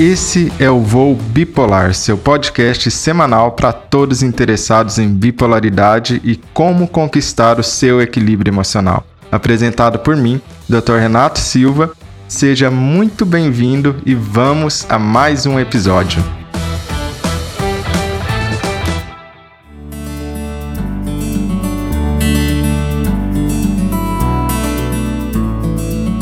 Esse é o Voo Bipolar, seu podcast semanal para todos interessados em bipolaridade e como conquistar o seu equilíbrio emocional. Apresentado por mim, Dr. Renato Silva. Seja muito bem-vindo e vamos a mais um episódio.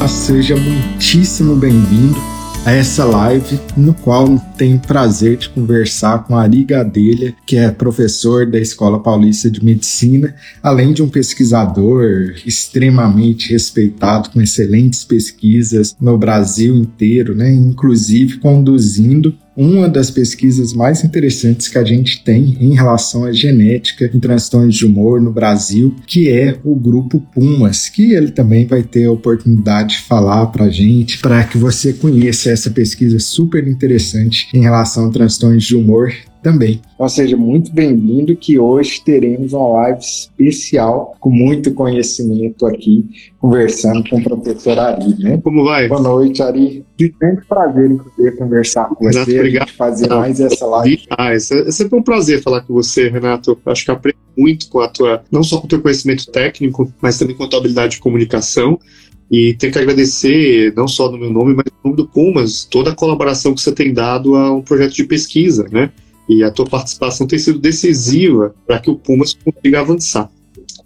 Seja muitíssimo bem-vindo a essa live, no qual tenho o prazer de conversar com Ari Gadelha, que é professor da Escola Paulista de Medicina, além de um pesquisador extremamente respeitado, com excelentes pesquisas no Brasil inteiro, né? inclusive conduzindo uma das pesquisas mais interessantes que a gente tem em relação à genética em transtornos de humor no Brasil, que é o grupo Pumas, que ele também vai ter a oportunidade de falar para a gente, para que você conheça essa pesquisa super interessante em relação a transtornos de humor também. Então seja muito bem-vindo que hoje teremos uma live especial com muito conhecimento aqui, conversando com o professor Ari, né? Como vai? Boa noite, Ari. De muito prazer em poder conversar com Renato, você, obrigado. fazer mais essa live. Ah, é, é sempre um prazer falar com você, Renato. Acho que aprendo muito com a tua, não só com o teu conhecimento técnico, mas também com a tua habilidade de comunicação. E tenho que agradecer, não só no meu nome, mas no nome do Pumas, toda a colaboração que você tem dado a um projeto de pesquisa, né? E a tua participação tem sido decisiva para que o Pumas consiga avançar.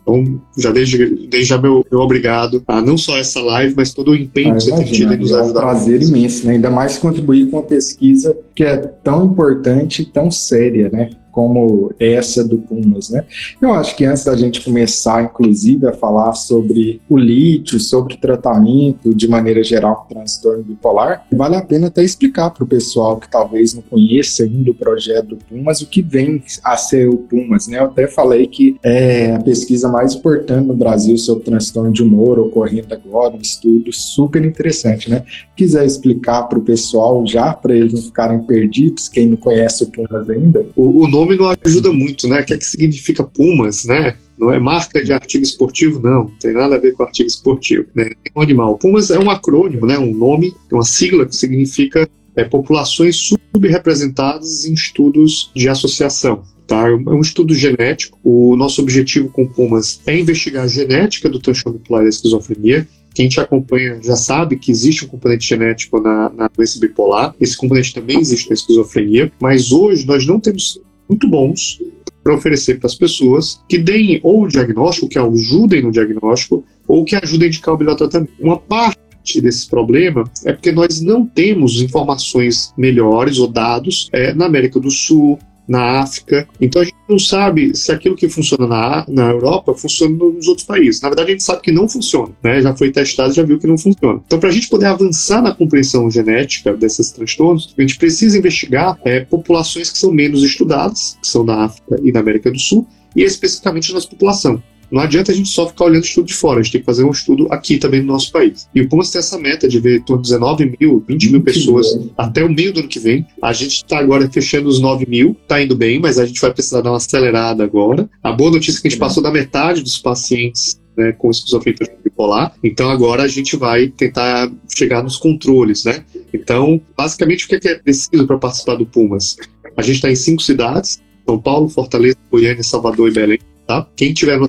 Então, já desde, desde já meu, meu obrigado a não só essa live, mas todo o empenho ah, que você tem tido em nos ajudar. É um prazer imenso, né? ainda mais contribuir com uma pesquisa que é tão importante e tão séria, né? Como essa do Pumas, né? Eu acho que antes da gente começar, inclusive, a falar sobre o lítio, sobre tratamento de maneira geral com transtorno bipolar, vale a pena até explicar para o pessoal que talvez não conheça ainda o projeto do Pumas o que vem a ser o Pumas, né? Eu até falei que é a pesquisa mais importante no Brasil sobre transtorno de humor ocorrendo agora, um estudo super interessante, né? Quiser explicar para o pessoal já, para eles não ficarem perdidos, quem não conhece o Pumas ainda? O, o não ajuda muito, né? O que é que significa Pumas, né? Não é marca de artigo esportivo, não. Não tem nada a ver com artigo esportivo. Né? É um animal. Pumas é um acrônimo, né? Um nome, uma sigla que significa é, populações subrepresentadas em estudos de associação. Tá? É um estudo genético. O nosso objetivo com Pumas é investigar a genética do transtorno bipolar e da esquizofrenia quem te acompanha já sabe que existe um componente genético na, na doença bipolar, esse componente também existe na esquizofrenia, mas hoje nós não temos muito bons para oferecer para as pessoas que deem ou o diagnóstico, que ajudem no diagnóstico, ou que ajudem a indicar o melhor tratamento. Uma parte desse problema é porque nós não temos informações melhores ou dados é, na América do Sul, na África. Então a gente não sabe se aquilo que funciona na, na Europa funciona nos outros países. Na verdade, a gente sabe que não funciona, né? Já foi testado, já viu que não funciona. Então, para a gente poder avançar na compreensão genética desses transtornos, a gente precisa investigar é, populações que são menos estudadas, que são na África e na América do Sul, e especificamente na nossa população. Não adianta a gente só ficar olhando estudo de fora, a gente tem que fazer um estudo aqui também no nosso país. E o Pumas tem essa meta de ver em torno de 19 mil, 20 mil pessoas até o meio do ano que vem. A gente está agora fechando os 9 mil, está indo bem, mas a gente vai precisar dar uma acelerada agora. A boa notícia é que a gente passou da metade dos pacientes né, com esquizofrenia bipolar. Então agora a gente vai tentar chegar nos controles, né? Então, basicamente, o que é, é preciso para participar do Pumas? A gente está em cinco cidades: São Paulo, Fortaleza, Goiânia, Salvador e Belém. Tá? Quem tiver no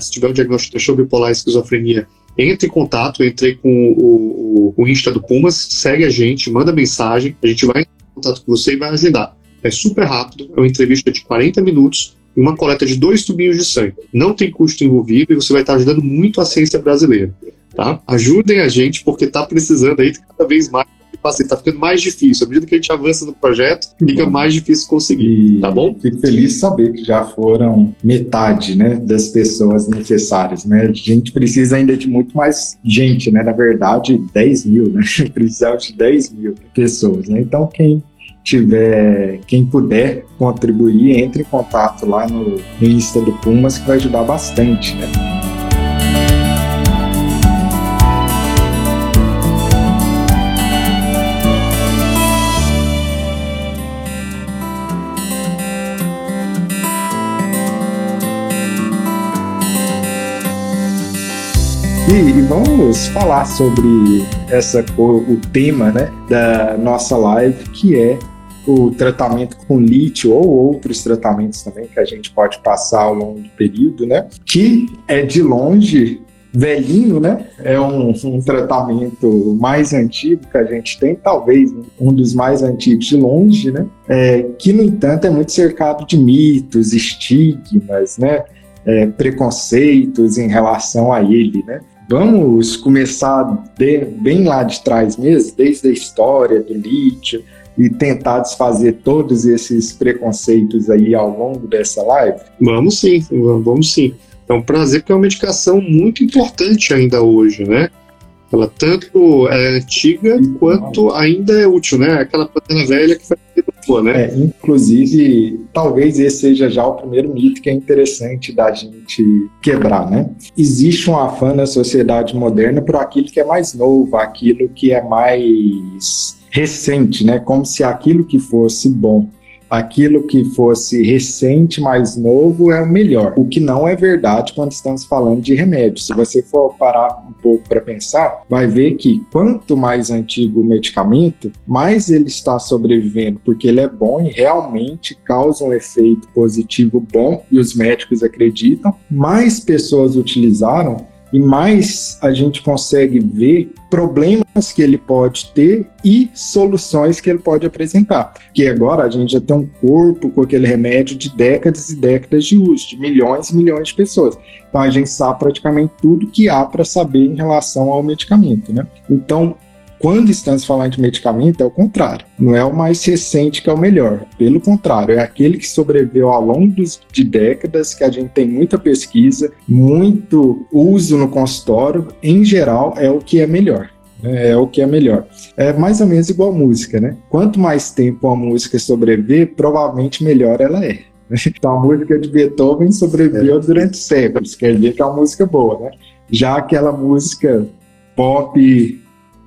se tiver um diagnóstico de bipolar e esquizofrenia, entre em contato, entrei com o, o, o Insta do Pumas, segue a gente, manda mensagem, a gente vai em contato com você e vai ajudar. É super rápido, é uma entrevista de 40 minutos e uma coleta de dois tubinhos de sangue. Não tem custo envolvido e você vai estar ajudando muito a ciência brasileira. Tá? Ajudem a gente porque está precisando aí cada vez mais assim, tá ficando mais difícil. À medida que a gente avança no projeto, fica mais difícil conseguir, e tá bom? Fico feliz de saber que já foram metade, né, das pessoas necessárias, né? A gente precisa ainda de muito mais gente, né? Na verdade, 10 mil, né? Precisamos de 10 mil pessoas, né? Então, quem tiver, quem puder contribuir, entre em contato lá no Insta do Pumas, que vai ajudar bastante, né? E, e, vamos falar sobre essa o tema né, da nossa live, que é o tratamento com lítio ou outros tratamentos também que a gente pode passar ao longo do período, né? Que é de longe velhinho, né? É um, um, tratamento mais antigo que a gente tem, talvez um dos mais antigos de longe, né? É, que, no entanto, é muito cercado de mitos, estigmas, né? É, preconceitos em relação a ele, né? Vamos começar de, bem lá de trás mesmo, desde a história do lítio, e tentar desfazer todos esses preconceitos aí ao longo dessa live? Vamos sim, vamos sim. É um prazer porque é uma medicação muito importante ainda hoje, né? Ela tanto é antiga quanto ainda é útil, né? Aquela panela velha que faz boa, né? É, inclusive, talvez esse seja já o primeiro mito que é interessante da gente quebrar, né? Existe um afã na sociedade moderna por aquilo que é mais novo, aquilo que é mais recente, né? Como se aquilo que fosse bom aquilo que fosse recente, mais novo, é o melhor. O que não é verdade quando estamos falando de remédio. Se você for parar um pouco para pensar, vai ver que quanto mais antigo o medicamento, mais ele está sobrevivendo, porque ele é bom e realmente causa um efeito positivo bom, e os médicos acreditam, mais pessoas utilizaram e mais a gente consegue ver problemas que ele pode ter e soluções que ele pode apresentar. Que agora a gente já tem um corpo com aquele remédio de décadas e décadas de uso, de milhões e milhões de pessoas. Então a gente sabe praticamente tudo que há para saber em relação ao medicamento, né? Então quando estamos falando de medicamento, é o contrário. Não é o mais recente que é o melhor. Pelo contrário, é aquele que sobreviveu ao longo de décadas, que a gente tem muita pesquisa, muito uso no consultório. Em geral, é o que é melhor. Né? É o que é melhor. É mais ou menos igual música, né? Quanto mais tempo a música sobreviver, provavelmente melhor ela é. Então a música de Beethoven sobreviveu é. durante séculos, quer dizer que é uma música boa, né? Já aquela música pop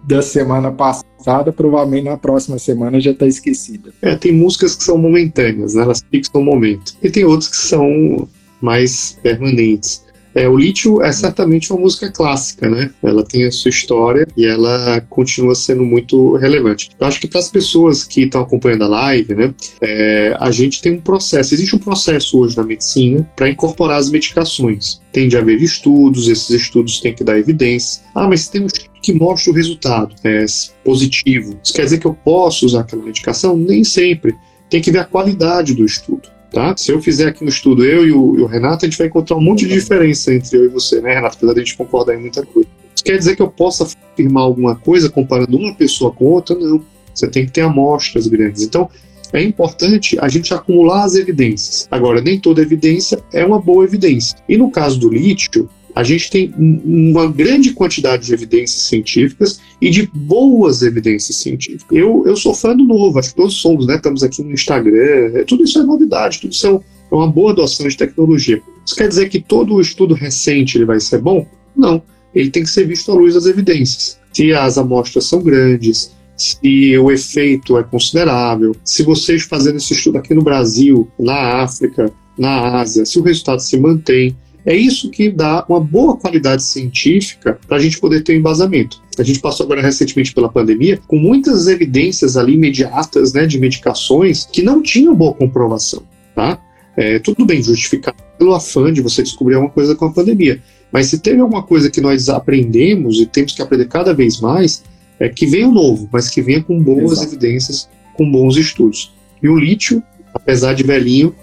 da semana passada, provavelmente na próxima semana já está esquecida. É, tem músicas que são momentâneas, né? elas fixam o momento. E tem outras que são mais permanentes. É, o Lítio é certamente uma música clássica, né? Ela tem a sua história e ela continua sendo muito relevante. Eu acho que para as pessoas que estão acompanhando a live, né, é, a gente tem um processo, existe um processo hoje na medicina para incorporar as medicações. Tem de haver estudos, esses estudos têm que dar evidência. Ah, mas tem um que mostra o resultado é, positivo. Isso quer dizer que eu posso usar aquela medicação? Nem sempre. Tem que ver a qualidade do estudo. Tá? Se eu fizer aqui no estudo, eu e o, e o, Renato, a gente vai encontrar um monte de diferença entre eu e você, né, Renato? Apesar de a gente concordar em muita coisa. Isso quer dizer que eu possa afirmar alguma coisa comparando uma pessoa com outra? Não. Você tem que ter amostras grandes. Então, é importante a gente acumular as evidências. Agora, nem toda evidência é uma boa evidência. E no caso do lítio, a gente tem uma grande quantidade de evidências científicas e de boas evidências científicas. Eu, eu sou fã do novo, acho que todos somos, né? Estamos aqui no Instagram, é, tudo isso é novidade, tudo isso é uma boa adoção de tecnologia. Isso quer dizer que todo estudo recente ele vai ser bom? Não. Ele tem que ser visto à luz das evidências. Se as amostras são grandes, se o efeito é considerável, se vocês fazendo esse estudo aqui no Brasil, na África, na Ásia, se o resultado se mantém, é isso que dá uma boa qualidade científica para a gente poder ter um embasamento. A gente passou agora recentemente pela pandemia com muitas evidências ali imediatas né, de medicações que não tinham boa comprovação. Tá? É, tudo bem justificado pelo afã de você descobrir alguma coisa com a pandemia. Mas se teve alguma coisa que nós aprendemos e temos que aprender cada vez mais, é que venha o novo, mas que venha com boas Exato. evidências, com bons estudos. E o lítio, apesar de velhinho,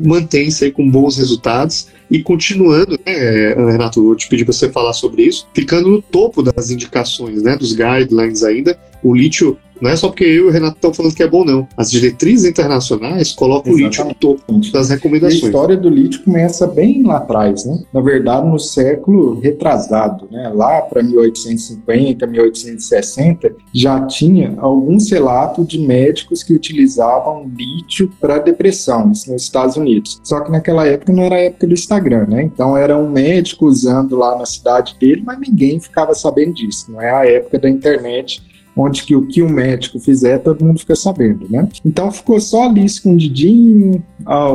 mantém-se aí com bons resultados. E continuando, né, Renato, eu te pedi para você falar sobre isso, ficando no topo das indicações, né, dos guidelines ainda, o lítio não é só porque eu e o Renato estão falando que é bom, não. As diretrizes internacionais colocam Exatamente. o lítio no topo das recomendações. E a história do lítio começa bem lá atrás, né? Na verdade, no século retrasado, né? Lá para 1850, 1860, já tinha alguns relatos de médicos que utilizavam lítio para depressão, isso nos Estados Unidos. Só que naquela época não era a época do Instagram, né? Então era um médico usando lá na cidade dele, mas ninguém ficava sabendo disso. Não é a época da internet onde que o que o médico fizer, todo mundo fica sabendo, né? Então ficou só ali escondidinho,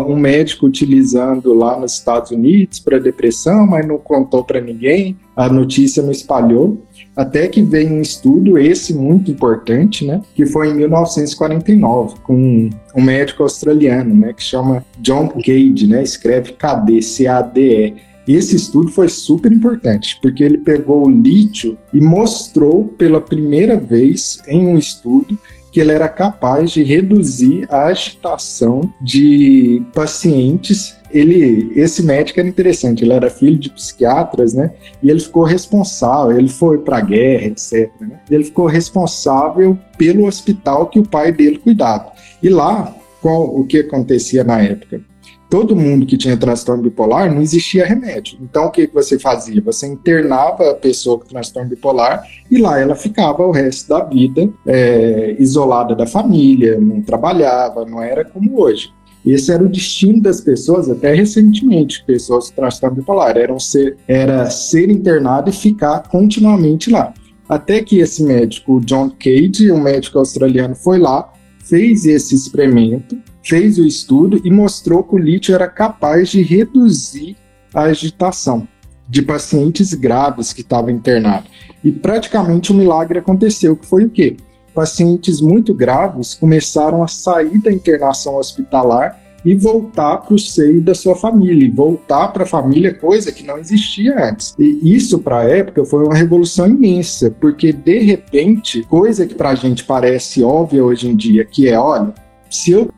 um médico utilizando lá nos Estados Unidos para depressão, mas não contou para ninguém, a notícia não espalhou, até que veio um estudo, esse muito importante, né, que foi em 1949, com um médico australiano, né, que chama John Cade, né, escreve KD, C-A-D-E, esse estudo foi super importante, porque ele pegou o lítio e mostrou pela primeira vez em um estudo que ele era capaz de reduzir a agitação de pacientes. Ele, esse médico era interessante, ele era filho de psiquiatras, né? E ele ficou responsável, ele foi para a guerra, etc. Né? Ele ficou responsável pelo hospital que o pai dele cuidava. E lá, qual o que acontecia na época? Todo mundo que tinha transtorno bipolar não existia remédio. Então o que, você fazia? Você internava a pessoa com transtorno bipolar e lá ela ficava o resto da vida é, isolada da família, não trabalhava, não era como hoje. Esse era o destino das pessoas, até recentemente, pessoas com transtorno bipolar, eram ser, era ser internado e ficar continuamente lá. Até que esse médico, John Cade, um médico australiano, foi lá, fez esse experimento, fez o estudo e mostrou que o lítio era capaz de reduzir a agitação de pacientes graves que estavam internados. E praticamente um milagre aconteceu, que foi o quê? Pacientes muito graves começaram a sair da internação hospitalar e voltar para o seio da sua família, voltar para a família, coisa que não existia antes. E isso, para a época, foi uma revolução imensa, porque de repente, coisa que para a gente parece óbvia hoje em dia, que é, olha, se eu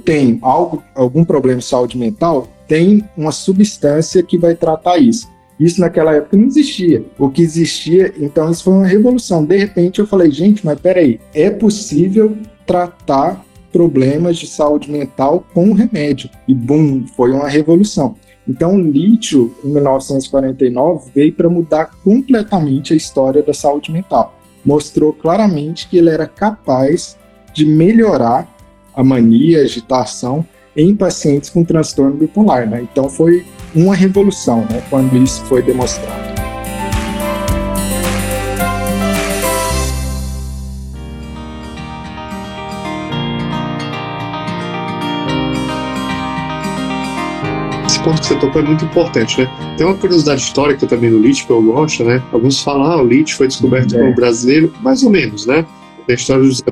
tenho algo, algum problema de saúde mental, tem uma substância que vai tratar isso. Isso naquela época não existia. O que existia, então isso foi uma revolução. De repente eu falei, gente, mas peraí, é possível tratar problemas de saúde mental com remédio. E bum, foi uma revolução. Então, o lítio, em 1949, veio para mudar completamente a história da saúde mental. Mostrou claramente que ele era capaz de melhorar a mania, a agitação em pacientes com transtorno bipolar. Né? Então foi uma revolução né, quando isso foi demonstrado. Esse ponto que você tocou é muito importante, né? Tem uma curiosidade histórica também no lítio que eu gosto, né? Alguns falam, ah, o lítio foi descoberto é. pelo brasileiro, mais ou menos, né? A história do José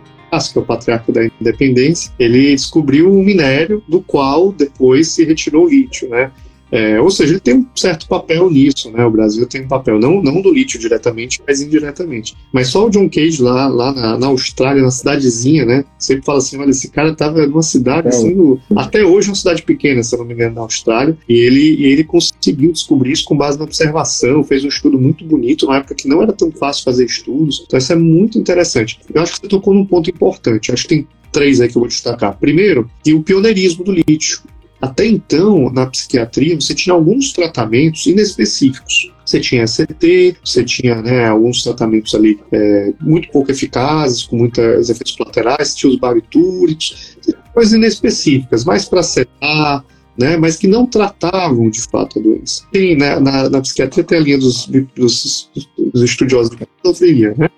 que é o patriarca da independência, ele descobriu um minério do qual depois se retirou o lítio, né? É, ou seja, ele tem um certo papel nisso, né? O Brasil tem um papel, não, não do lítio diretamente, mas indiretamente. Mas só o John Cage lá, lá na, na Austrália, na cidadezinha, né? Sempre fala assim: olha, esse cara tava numa cidade, é. assim, no, até hoje é uma cidade pequena, se eu não me engano, na Austrália, e ele, ele conseguiu descobrir isso com base na observação, fez um estudo muito bonito, na época que não era tão fácil fazer estudos. Então, isso é muito interessante. Eu acho que você tocou num ponto importante. Acho que tem três aí que eu vou destacar. Primeiro, que o pioneirismo do lítio. Até então, na psiquiatria, você tinha alguns tratamentos inespecíficos. Você tinha CT, você tinha né, alguns tratamentos ali é, muito pouco eficazes, com muitos efeitos colaterais, tinha os barbitúricos, coisas inespecíficas, mais para setar, né, mas que não tratavam de fato a doença. Tem, né, na, na, psiquiatria tem a linha dos, dos, dos estudiosos de esquizofrenia, né?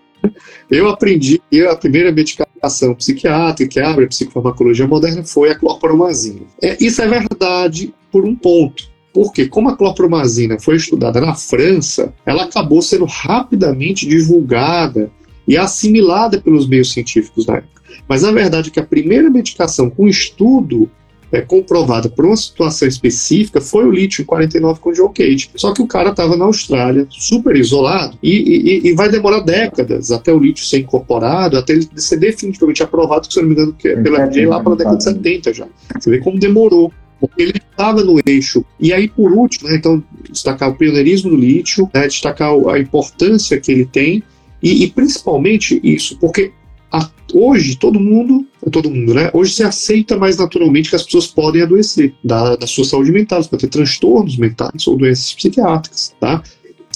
Eu aprendi que a primeira medicação psiquiátrica que abre a psicofarmacologia moderna foi a clorpromazina. É, isso é verdade por um ponto. Porque, como a clorpromazina foi estudada na França, ela acabou sendo rapidamente divulgada e assimilada pelos meios científicos da época. Mas a verdade é que a primeira medicação com estudo é, comprovada por uma situação específica foi o lítio em 49 com o Joe Cage. Só que o cara estava na Austrália, super isolado, e, e, e, vai demorar décadas até o lítio ser incorporado, até ele ser definitivamente aprovado, se não me engano, que é pela FDA lá para a década de 70 já. Você vê como demorou ele estava no eixo. E aí, por último, né, então, destacar o pioneirismo do lítio, né, destacar a importância que ele tem, e, e principalmente isso, porque hoje todo mundo, todo mundo, né? Hoje se aceita mais naturalmente que as pessoas podem adoecer da, da sua saúde mental, para ter transtornos mentais ou doenças psiquiátricas, tá?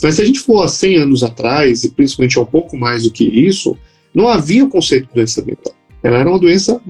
Mas se a gente for há 100 anos atrás, e principalmente há um pouco mais do que isso, não havia o conceito de doença mental. Ela era uma doença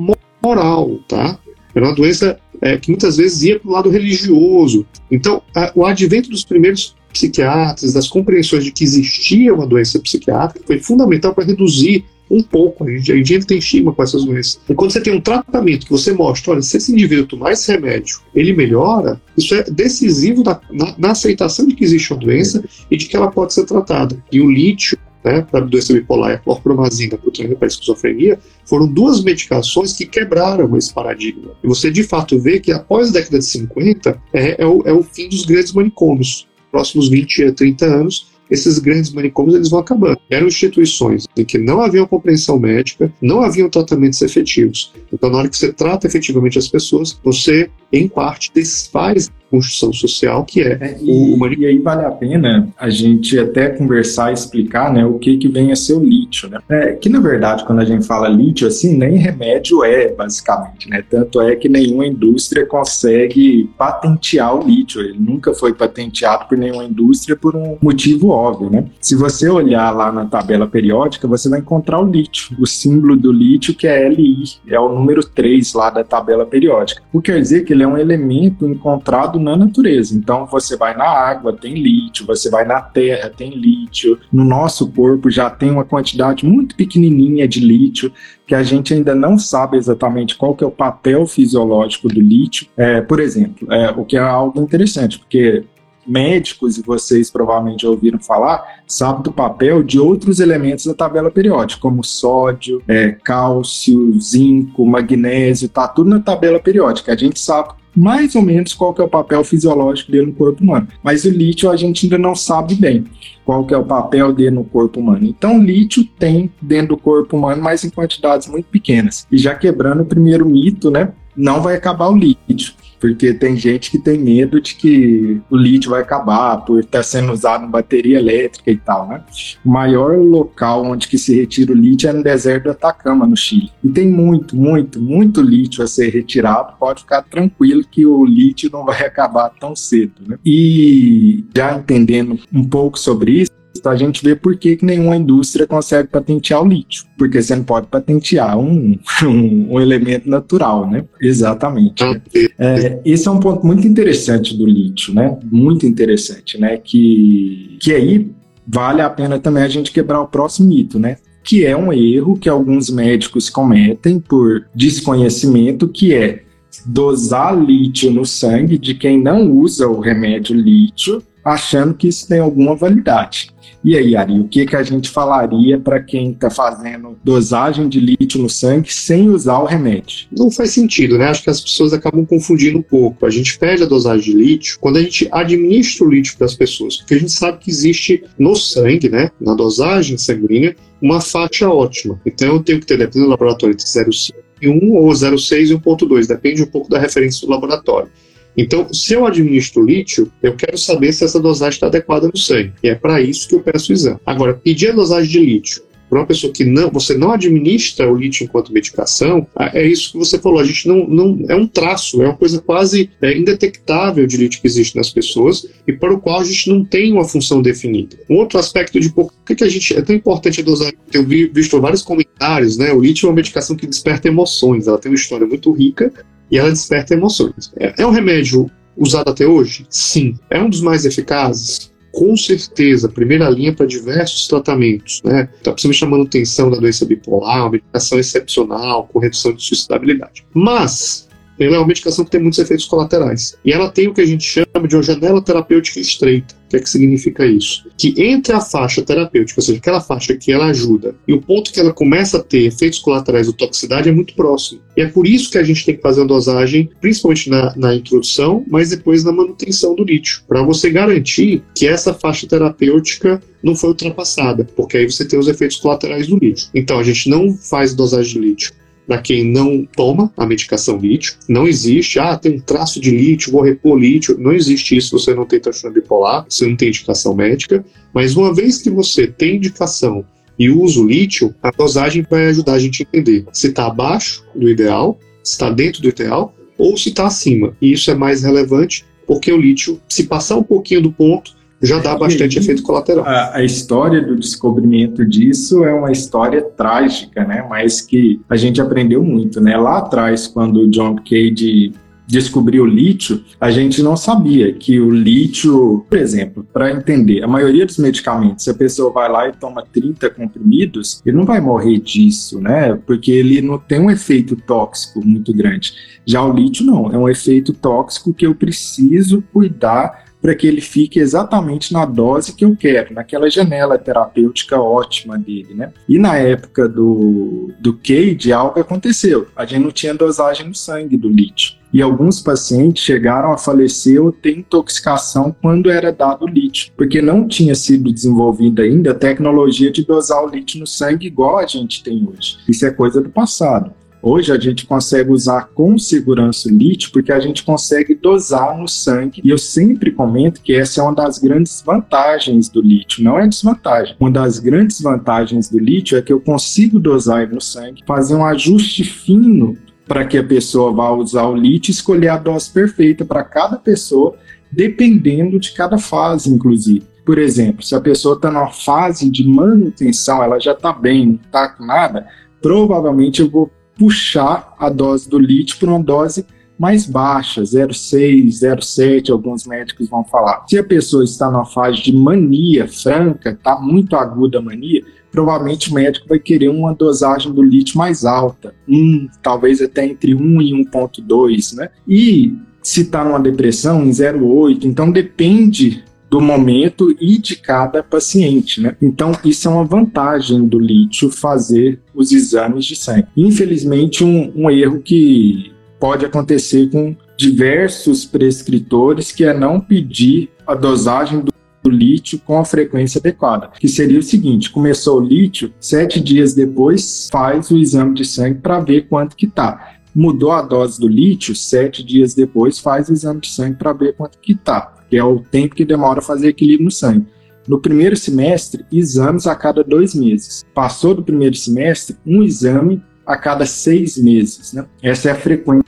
moral, tá? Era uma doença é, que muitas vezes ia para o lado religioso. Então, a, o advento dos primeiros psiquiatras, das compreensões de que existia uma doença psiquiátrica, foi fundamental para reduzir um pouco. A gente, a gente tem estigma com essas doenças. E quando você tem um tratamento que você mostra, olha, se esse indivíduo tomar esse remédio, ele melhora, isso é decisivo na, na, na aceitação de que existe uma doença e de que ela pode ser tratada. E o lítio né, para doença bipolar e a clorpromazina para a esquizofrenia, foram duas medicações que quebraram esse paradigma. E você de fato vê que após a década de 50 é, é, o, é o fim dos grandes manicômios. Próximos 20 a 30 anos, esses grandes manicômios eles vão acabando. Eram instituições em que não havia compreensão médica, não haviam tratamentos efetivos. Então, na hora que você trata efetivamente as pessoas, você, em parte, desfaz construção social, que é, é e, o E aí vale a pena a gente até conversar e explicar né, o que, que vem a ser o lítio. Né? É, que, na verdade, quando a gente fala lítio, assim, nem remédio é, basicamente. Né? Tanto é que nenhuma indústria consegue patentear o lítio. Ele nunca foi patenteado por nenhuma indústria por um motivo óbvio. Né? Se você olhar lá na tabela periódica, você vai encontrar o lítio. O símbolo do lítio, que é LI, é o número 3 lá da tabela periódica. O que quer dizer que ele é um elemento encontrado na natureza. Então você vai na água, tem lítio, você vai na terra, tem lítio. No nosso corpo já tem uma quantidade muito pequenininha de lítio que a gente ainda não sabe exatamente qual que é o papel fisiológico do lítio. É, por exemplo, é, o que é algo interessante, porque médicos, e vocês provavelmente já ouviram falar, sabem do papel de outros elementos da tabela periódica, como sódio, é, cálcio, zinco, magnésio, tá tudo na tabela periódica. A gente sabe mais ou menos qual que é o papel fisiológico dele no corpo humano. Mas o lítio a gente ainda não sabe bem qual que é o papel dele no corpo humano. Então, lítio tem dentro do corpo humano, mas em quantidades muito pequenas. E já quebrando o primeiro mito, né? Não vai acabar o lítio porque tem gente que tem medo de que o lítio vai acabar por estar sendo usado em bateria elétrica e tal, né? O maior local onde que se retira o lítio é no deserto do Atacama, no Chile. E tem muito, muito, muito lítio a ser retirado. Pode ficar tranquilo que o lítio não vai acabar tão cedo, né? E já entendendo um pouco sobre isso, a gente vê por que, que nenhuma indústria consegue patentear o lítio. Porque você não pode patentear um, um, um elemento natural, né? Exatamente. Né? É, esse é um ponto muito interessante do lítio, né? Muito interessante, né? Que, que aí vale a pena também a gente quebrar o próximo mito, né? Que é um erro que alguns médicos cometem por desconhecimento, que é dosar lítio no sangue de quem não usa o remédio lítio, achando que isso tem alguma validade. E aí, Ari, o que, que a gente falaria para quem está fazendo dosagem de lítio no sangue sem usar o remédio? Não faz sentido, né? Acho que as pessoas acabam confundindo um pouco. A gente pede a dosagem de lítio quando a gente administra o lítio para as pessoas, porque a gente sabe que existe no sangue, né, na dosagem sanguínea, uma faixa ótima. Então eu tenho que ter, dependendo do laboratório, entre 0,5 e 1 ou 0,6 e 1,2, depende um pouco da referência do laboratório. Então, se eu administro lítio, eu quero saber se essa dosagem está adequada no sangue. E é para isso que eu peço o exame. Agora, pedir a dosagem de lítio para uma pessoa que não, você não administra o lítio enquanto medicação, é isso que você falou. A gente não, não é um traço, é uma coisa quase é, indetectável de lítio que existe nas pessoas e para o qual a gente não tem uma função definida. Um outro aspecto de por que, que a gente é tão importante a dosagem. Eu vi, visto vários comentários, né? O lítio é uma medicação que desperta emoções. Ela tem uma história muito rica e ela desperta emoções. É, é um remédio usado até hoje? Sim. É um dos mais eficazes? Com certeza, primeira linha para diversos tratamentos, né? Então, principalmente a manutenção da doença bipolar, uma medicação excepcional, com redução de suicidabilidade. Mas, ela é uma medicação que tem muitos efeitos colaterais. E ela tem o que a gente chama de uma janela terapêutica estreita. O que é que significa isso? Que entre a faixa terapêutica, ou seja, aquela faixa que ela ajuda, e o ponto que ela começa a ter efeitos colaterais ou toxicidade é muito próximo. E é por isso que a gente tem que fazer uma dosagem, principalmente na, na introdução, mas depois na manutenção do lítio, para você garantir que essa faixa terapêutica não foi ultrapassada, porque aí você tem os efeitos colaterais do lítio. Então a gente não faz dosagem de lítio para quem não toma a medicação lítio. Não existe, ah, tem um traço de lítio, vou repor lítio. Não existe isso, você não tem transtorno bipolar, você não tem indicação médica. Mas uma vez que você tem indicação e usa o lítio, a dosagem vai ajudar a gente a entender se está abaixo do ideal, se está dentro do ideal ou se está acima. E isso é mais relevante porque o lítio, se passar um pouquinho do ponto, já dá bastante efeito colateral. A, a, história do descobrimento disso é uma história trágica, né? Mas que a gente aprendeu muito, né? Lá atrás, quando o John Cade descobriu o lítio, a gente não sabia que o lítio, por exemplo, para entender, a maioria dos medicamentos, se a pessoa vai lá e toma 30 comprimidos, ele não vai morrer disso, né? Porque ele não tem um efeito tóxico muito grande. Já o lítio não, é um efeito tóxico que eu preciso cuidar para que ele fique exatamente na dose que eu quero, naquela janela terapêutica ótima dele, né? E na época do, do CADE, algo aconteceu. A gente não tinha dosagem no sangue do lítio. E alguns pacientes chegaram a falecer ou ter intoxicação quando era dado lítio, porque não tinha sido desenvolvida ainda a tecnologia de dosar o lítio no sangue igual a gente tem hoje. Isso é coisa do passado. Hoje a gente consegue usar com segurança o lítio porque a gente consegue dosar no sangue. E eu sempre comento que essa é uma das grandes vantagens do lítio, não é desvantagem. Uma das grandes vantagens do lítio é que eu consigo dosar no sangue, fazer um ajuste fino para que a pessoa vá usar o lítio e escolher a dose perfeita para cada pessoa, dependendo de cada fase, inclusive. Por exemplo, se a pessoa está numa fase de manutenção, ela já está bem, não está com nada, provavelmente eu vou puxar a dose do lítio para uma dose mais baixa, 0,6, 0,7, alguns médicos vão falar. Se a pessoa está numa fase de mania franca, está muito aguda a mania, provavelmente o médico vai querer uma dosagem do lítio mais alta, um, talvez até entre 1 e 1,2, né? E se está numa depressão, em 0,8, então depende do momento e de cada paciente, né? Então, isso é uma vantagem do lítio fazer os exames de sangue. Infelizmente, um, um erro que pode acontecer com diversos prescritores, que é não pedir a dosagem do do lítio com a frequência adequada, que seria o seguinte: começou o lítio, sete dias depois faz o exame de sangue para ver quanto que tá. Mudou a dose do lítio, sete dias depois faz o exame de sangue para ver quanto que tá que é o tempo que demora fazer equilíbrio no sangue. No primeiro semestre, exames a cada dois meses. Passou do primeiro semestre, um exame a cada seis meses. Né? Essa é a frequência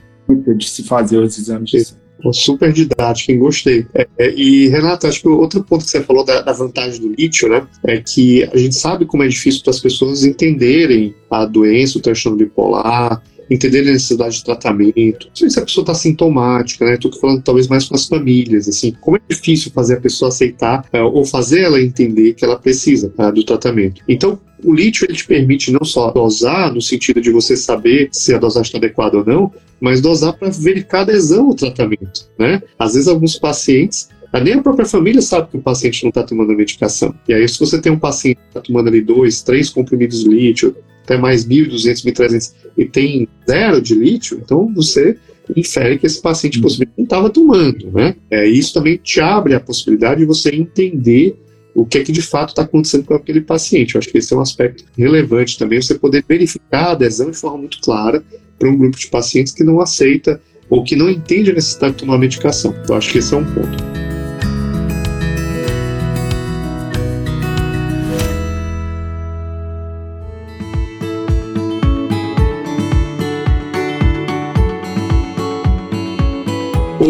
de se fazer os exames de sangue. Super didático, gostei. É, é, e, Renata, acho que outro ponto que você falou da, da, vantagem do lítio, né, é que a gente sabe como é difícil para as pessoas entenderem a doença, o transtorno bipolar, entender a necessidade de tratamento. Se a pessoa está sintomática, né? Estou falando talvez mais com as famílias, assim. Como é difícil fazer a pessoa aceitar uh, ou fazer ela entender que ela precisa uh, do tratamento. Então, o lítio ele te permite não só dosar, no sentido de você saber se a dosagem está adequada ou não, mas dosar para verificar a adesão ao tratamento, né? Às vezes alguns pacientes nem a própria família sabe que o paciente não está tomando a medicação. E aí, se você tem um paciente que está tomando ali dois, três comprimidos de lítio, até mais 1.200, 1.300 e tem zero de lítio, então você infere que esse paciente uhum. possivelmente não estava tomando, né? É, isso também te abre a possibilidade de você entender o que é que de fato está acontecendo com aquele paciente. Eu acho que esse é um aspecto relevante também, você poder verificar a adesão de forma muito clara para um grupo de pacientes que não aceita ou que não entende a necessidade de tomar medicação. Eu acho que esse é um ponto.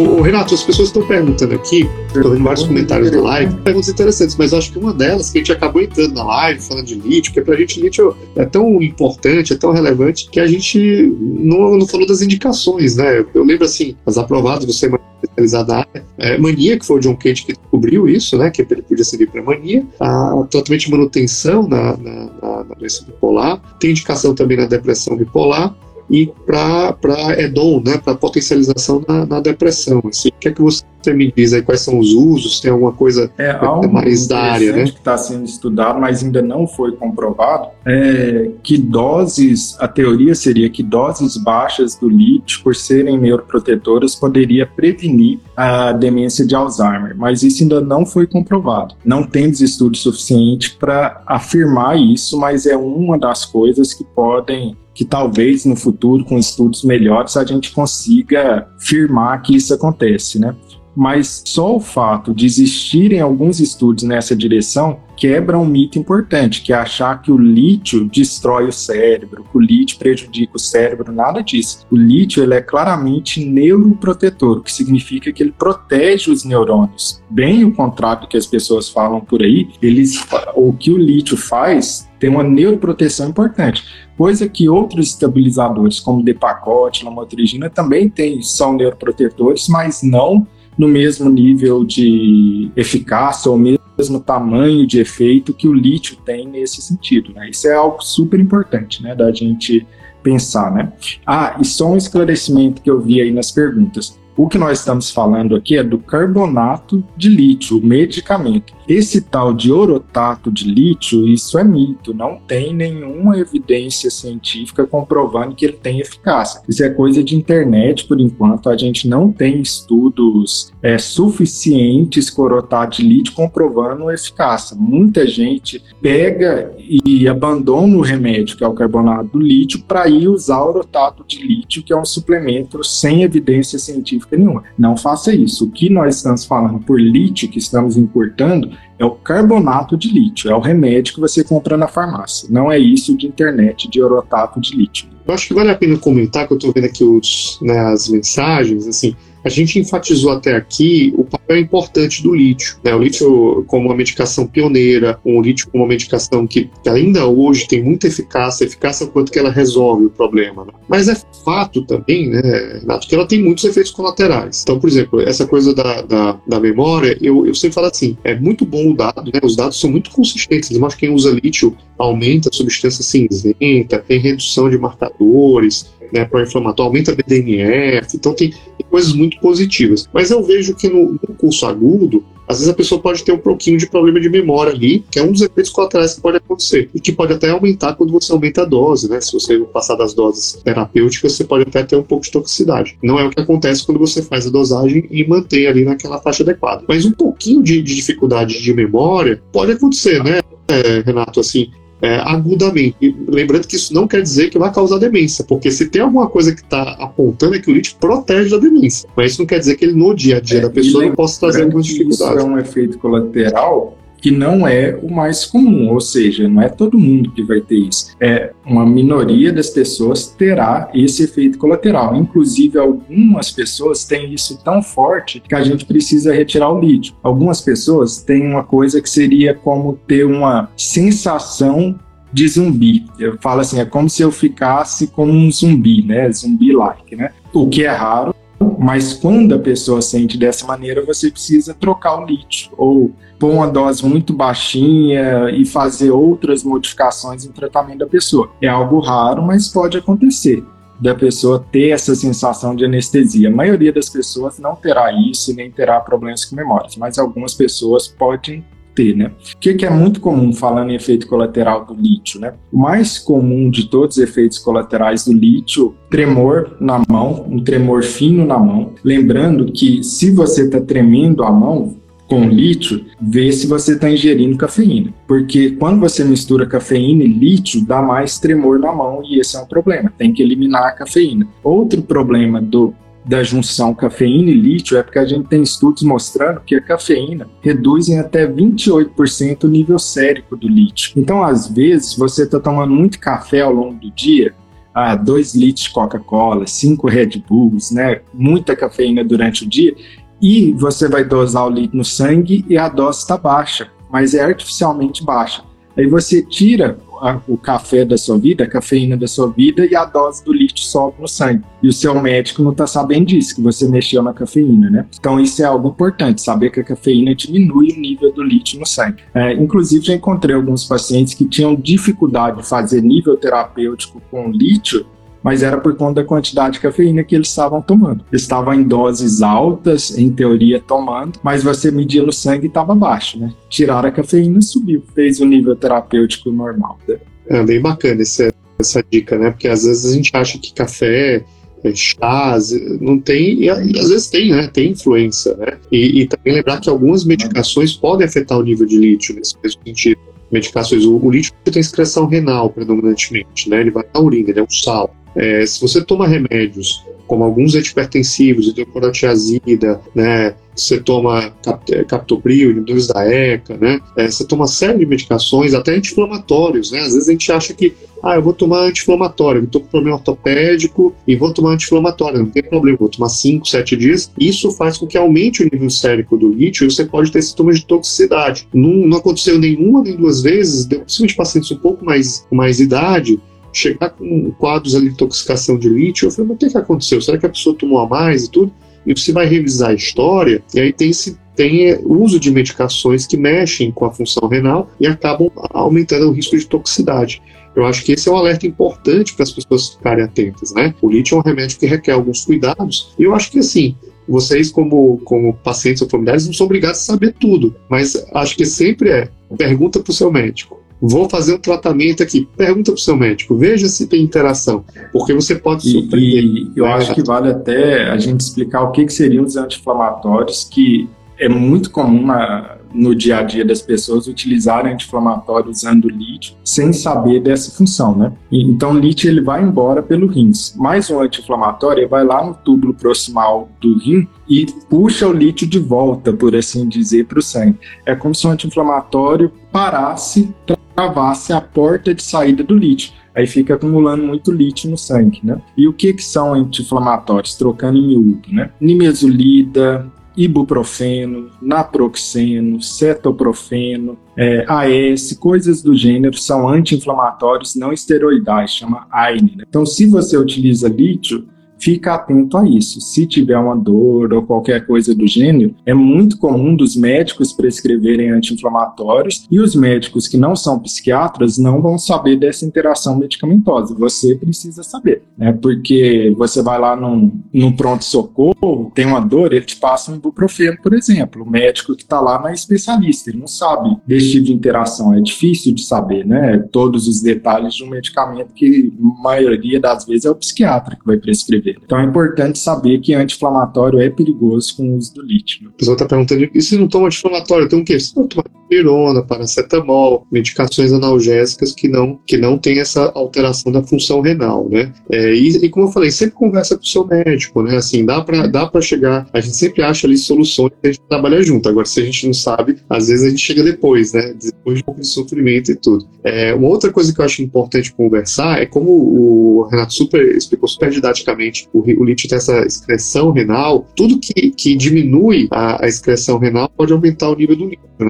Ô, Renato, as pessoas estão perguntando aqui, estou vendo vários comentários na live, perguntas interessantes, mas acho que uma delas, que a gente acabou entrando na live falando de lítio, porque pra gente lítio é tão importante, é tão relevante, que a gente não, não falou das indicações, né? Eu lembro assim, as aprovadas, você especializada na área, é, mania, que foi o John Cage que descobriu isso, né? Que ele podia servir para mania, a tratamento de manutenção na, na, na, na doença bipolar, tem indicação também na depressão bipolar, e para EDON, né, para potencialização na, na, depressão. Assim. O que é que você me diz aí? Quais são os usos? Tem alguma coisa é, algo mais da área, né? que está sendo estudado, mas ainda não foi comprovado, é que doses, a teoria seria que doses baixas do lítio, por serem neuroprotetoras, poderia prevenir a demência de Alzheimer, mas isso ainda não foi comprovado. Não temos estudo suficiente para afirmar isso, mas é uma das coisas que podem que talvez no futuro, com estudos melhores, a gente consiga firmar que isso acontece, né? mas só o fato de existirem alguns estudos nessa direção quebra um mito importante, que é achar que o lítio destrói o cérebro, que o lítio prejudica o cérebro, nada disso. O lítio ele é claramente neuroprotetor, o que significa que ele protege os neurônios. Bem o contrário do que as pessoas falam por aí, eles, o que o lítio faz tem uma neuroproteção importante, coisa que outros estabilizadores, como Depakote, lamotrigina, também tem, são neuroprotetores, mas não no mesmo nível de eficácia ou mesmo tamanho de efeito que o lítio tem nesse sentido. Né? Isso é algo super importante né, da gente pensar. Né? Ah, e só um esclarecimento que eu vi aí nas perguntas. O que nós estamos falando aqui é do carbonato de lítio, o medicamento. Esse tal de orotato de lítio, isso é mito, não tem nenhuma evidência científica comprovando que ele tem eficácia. Isso é coisa de internet por enquanto, a gente não tem estudos é, suficientes com orotato de lítio comprovando eficácia. Muita gente pega e abandona o remédio, que é o carbonato do lítio, para ir usar orotato de lítio, que é um suplemento sem evidência científica nenhuma. Não faça isso. O que nós estamos falando por lítio que estamos importando é o carbonato de lítio, é o remédio que você compra na farmácia. Não é isso de internet de orotato de lítio. Eu acho que vale a pena comentar que eu estou vendo aqui os, né, as mensagens, assim, a gente enfatizou até aqui o papel importante do lítio. Né? O lítio como uma medicação pioneira, o lítio como uma medicação que, que ainda hoje tem muita eficácia, eficácia quanto que ela resolve o problema. Né? Mas é fato também, né, Renato, que ela tem muitos efeitos colaterais. Então, por exemplo, essa coisa da, da, da memória, eu, eu sempre falo assim, é muito bom o dado, né? os dados são muito consistentes, mas quem usa lítio aumenta a substância cinzenta, tem redução de marcadores, né, pró-inflamatório, aumenta a BDNF, então tem, coisas muito positivas. Mas eu vejo que no, no, curso agudo, às vezes a pessoa pode ter um pouquinho de problema de memória ali, que é um dos efeitos colaterais que pode acontecer, e que pode até aumentar quando você aumenta a dose, né? Se você passar das doses terapêuticas, você pode até ter um pouco de toxicidade. Não é o que acontece quando você faz a dosagem e mantém ali naquela faixa adequada. Mas um pouquinho de, de dificuldade de memória pode acontecer, né? É, Renato, assim, é, agudamente. E lembrando que isso não quer dizer que vai causar demência, porque se tem alguma coisa que está apontando é que o lítio protege da demência. Mas isso não quer dizer que ele no dia a dia é, da pessoa não possa trazer alguma dificuldade. Isso é um efeito colateral que não é o mais comum, ou seja, não é todo mundo que vai ter isso. É uma minoria das pessoas terá esse efeito colateral. Inclusive, algumas pessoas têm isso tão forte que a gente precisa retirar o lítio. Algumas pessoas têm uma coisa que seria como ter uma sensação de zumbi. Eu falo assim, é como se eu ficasse como um zumbi, né? Zumbi-like, né? O que é raro, mas quando a pessoa sente dessa maneira, você precisa trocar o lítio ou pôr uma dose muito baixinha e fazer outras modificações no tratamento da pessoa. É algo raro, mas pode acontecer da pessoa ter essa sensação de anestesia. A maioria das pessoas não terá isso e nem terá problemas com memórias, mas algumas pessoas podem ter, né? O que, que, é muito comum falando em efeito colateral do lítio, né? O mais comum de todos os efeitos colaterais do lítio, tremor na mão, um tremor fino na mão. Lembrando que se você está tremendo a mão, com lítio, vê se você está ingerindo cafeína. Porque quando você mistura cafeína e lítio, dá mais tremor na mão e esse é um problema. Tem que eliminar a cafeína. Outro problema do da junção cafeína e lítio é porque a gente tem estudos mostrando que a cafeína reduz em até 28% o nível sérico do lítio. Então, às vezes, você está tomando muito café ao longo do dia, ah, 2 litros de Coca-Cola, 5 Red Bulls, né, muita cafeína durante o dia, e você vai dosar o lítio no sangue e a dose está baixa, mas é artificialmente baixa. Aí você tira a, o café da sua vida, a cafeína da sua vida e a dose do lítio sobe no sangue. E o seu médico não está sabendo disso, que você mexeu na cafeína, né? Então isso é algo importante, saber que a cafeína diminui o nível do lítio no sangue. É, inclusive já encontrei alguns pacientes que tinham dificuldade de fazer nível terapêutico com lítio mas era por conta da quantidade de cafeína que eles estavam tomando. Estavam em doses altas, em teoria, tomando, mas você media no sangue e estava baixo, né? Tiraram a cafeína, subiu, fez o nível terapêutico normal. Né? É bem bacana essa, essa dica, né? Porque às vezes a gente acha que café é, chás, não tem, e, às vezes tem, né? Tem influência, né? E, e, também lembrar que algumas medicações podem afetar o nível de lítio nesse mesmo sentido. Medicações, o, o lítio tem excreção renal predominantemente, né? Ele vai na urina, ele é um sal. É, se você toma remédios como alguns antipertensivos, hidroclorotiazida, né, você toma é, captopril, inibidores da ECA, né? É, você toma série de medicações, até anti-inflamatórios, né? Às vezes a gente acha que, ah, eu vou tomar anti-inflamatório, estou com problema ortopédico e vou tomar anti-inflamatório, não tem problema, vou tomar 5, 7 dias. Isso faz com que aumente o nível sérico do lítio e você pode ter sintomas de toxicidade. Não, não aconteceu nenhuma nem duas vezes, principalmente pacientes um pouco mais, com mais idade, chegar com quadros ali de intoxicação de lítio, eu falei, mas o que, que aconteceu? Será que a pessoa tomou a mais e tudo? E você vai revisar a história, e aí tem esse tem uso de medicações que mexem com a função renal e acabam aumentando o risco de toxicidade. Eu acho que esse é um alerta importante para as pessoas ficarem atentas, né? O lítio é um remédio que requer alguns cuidados, e eu acho que assim, vocês como, como pacientes ou familiares não são obrigados a saber tudo, mas acho que sempre é, pergunta para o seu médico, vou fazer um tratamento aqui. Pergunta para o seu médico, veja se tem interação, porque você pode surpreender. E, e eu acho que vale até a gente explicar o que, que seriam os anti-inflamatórios, que é muito comum na, no dia a dia das pessoas utilizarem anti-inflamatório usando lítio sem saber dessa função, né? Então, o lítio ele vai embora pelo rins, mas o anti-inflamatório vai lá no túbulo proximal do rim e puxa o lítio de volta, por assim dizer, para o sangue. É como se o anti-inflamatório parasse, travasse a porta de saída do lítio aí fica acumulando muito lítio no sangue, né? E o que que são anti-inflamatórios? Trocando em miúdo, né? Nimesulida, ibuprofeno, naproxeno, cetoprofeno, é, AS, coisas do gênero, são anti-inflamatórios não esteroidais, chama AINE. Né? Então, se você utiliza lítio, fica atento a isso. Se tiver uma dor ou qualquer coisa do gênero, é muito comum dos médicos prescreverem anti-inflamatórios e os médicos que não são psiquiatras não vão saber dessa interação medicamentosa. Você precisa saber, né? Porque você vai lá num, num pronto-socorro, tem uma dor, ele te passa um ibuprofeno, por exemplo. O médico que está lá não é especialista, ele não sabe desse tipo de interação. É difícil de saber, né? Todos os detalhes de um medicamento que, maioria das vezes, é o psiquiatra que vai prescrever dele. Então é importante saber que anti-inflamatório é perigoso com o uso do lítio. A pessoa está perguntando, e se não toma anti-inflamatório, tem o quê? Se não toma pirona, paracetamol, medicações analgésicas que não, que não tem essa alteração da função renal, né? É, e, e, como eu falei, sempre conversa com o seu médico, né? Assim, dá para dá pra chegar, a gente sempre acha ali soluções e a gente trabalha junto. Agora, se a gente não sabe, às vezes a gente chega depois, né? Depois de um pouco de sofrimento e tudo. É, uma outra coisa que eu acho importante conversar é como o Renato super, explicou super didaticamente o, o lítio tem essa excreção renal, tudo que, que diminui a, a excreção renal pode aumentar o nível do lítio. Né?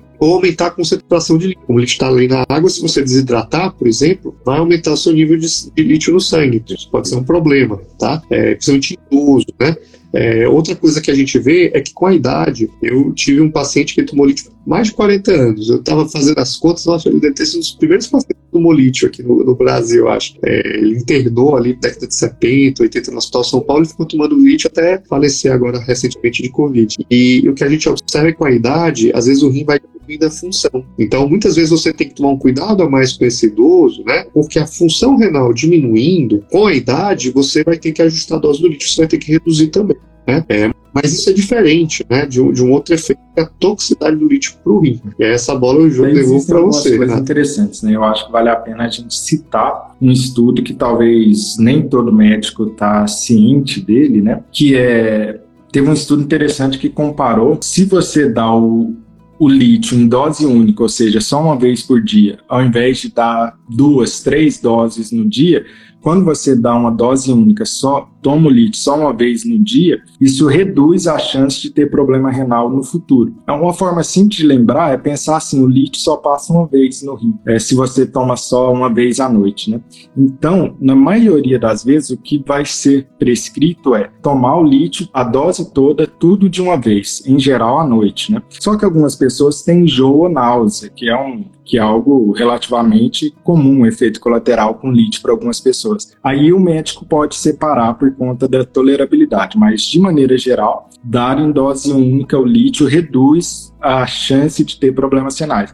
Aumentar a concentração de lítio. Como lítio está ali na água, se você desidratar, por exemplo, vai aumentar o seu nível de, de lítio no sangue. Isso pode ser um problema, tá? É, principalmente idoso, né? É, outra coisa que a gente vê é que com a idade, eu tive um paciente que tomou lítio mais de 40 anos. Eu estava fazendo as contas, nossa, ele deve ter sido um dos primeiros pacientes que tomou lítio aqui no, no Brasil, acho. É, ele internou ali na década de 70, 80 no Hospital São Paulo e ficou tomando lítio até falecer agora recentemente de Covid. E o que a gente observa é que com a idade, às vezes o rim vai diminuindo a função. Então, muitas vezes você tem que tomar um cuidado a mais com esse idoso, né? Porque a função renal diminuindo, com a idade, você vai ter que ajustar a dose do lítio, você vai ter que reduzir também. Né? É, mas isso é diferente né, de, um, de um outro efeito, que é a toxicidade do lítio para o rim. E é essa bola eu devolvo para você. coisas né? interessantes, né? Eu acho que vale a pena a gente citar um estudo que talvez nem todo médico está ciente dele, né? Que é teve um estudo interessante que comparou se você dá o, o lítio em dose única, ou seja, só uma vez por dia, ao invés de dar duas, três doses no dia, quando você dá uma dose única, só toma o lítio só uma vez no dia, isso reduz a chance de ter problema renal no futuro. Então, uma forma simples de lembrar é pensar assim: o lítio só passa uma vez no rim, é, se você toma só uma vez à noite, né? Então, na maioria das vezes, o que vai ser prescrito é tomar o lítio, a dose toda, tudo de uma vez, em geral à noite, né? Só que algumas pessoas têm enjoo ou náusea, que é um que é algo relativamente comum, um efeito colateral com lítio para algumas pessoas. Aí o médico pode separar por conta da tolerabilidade, mas de maneira geral, dar em dose única o lítio reduz a chance de ter problemas renais.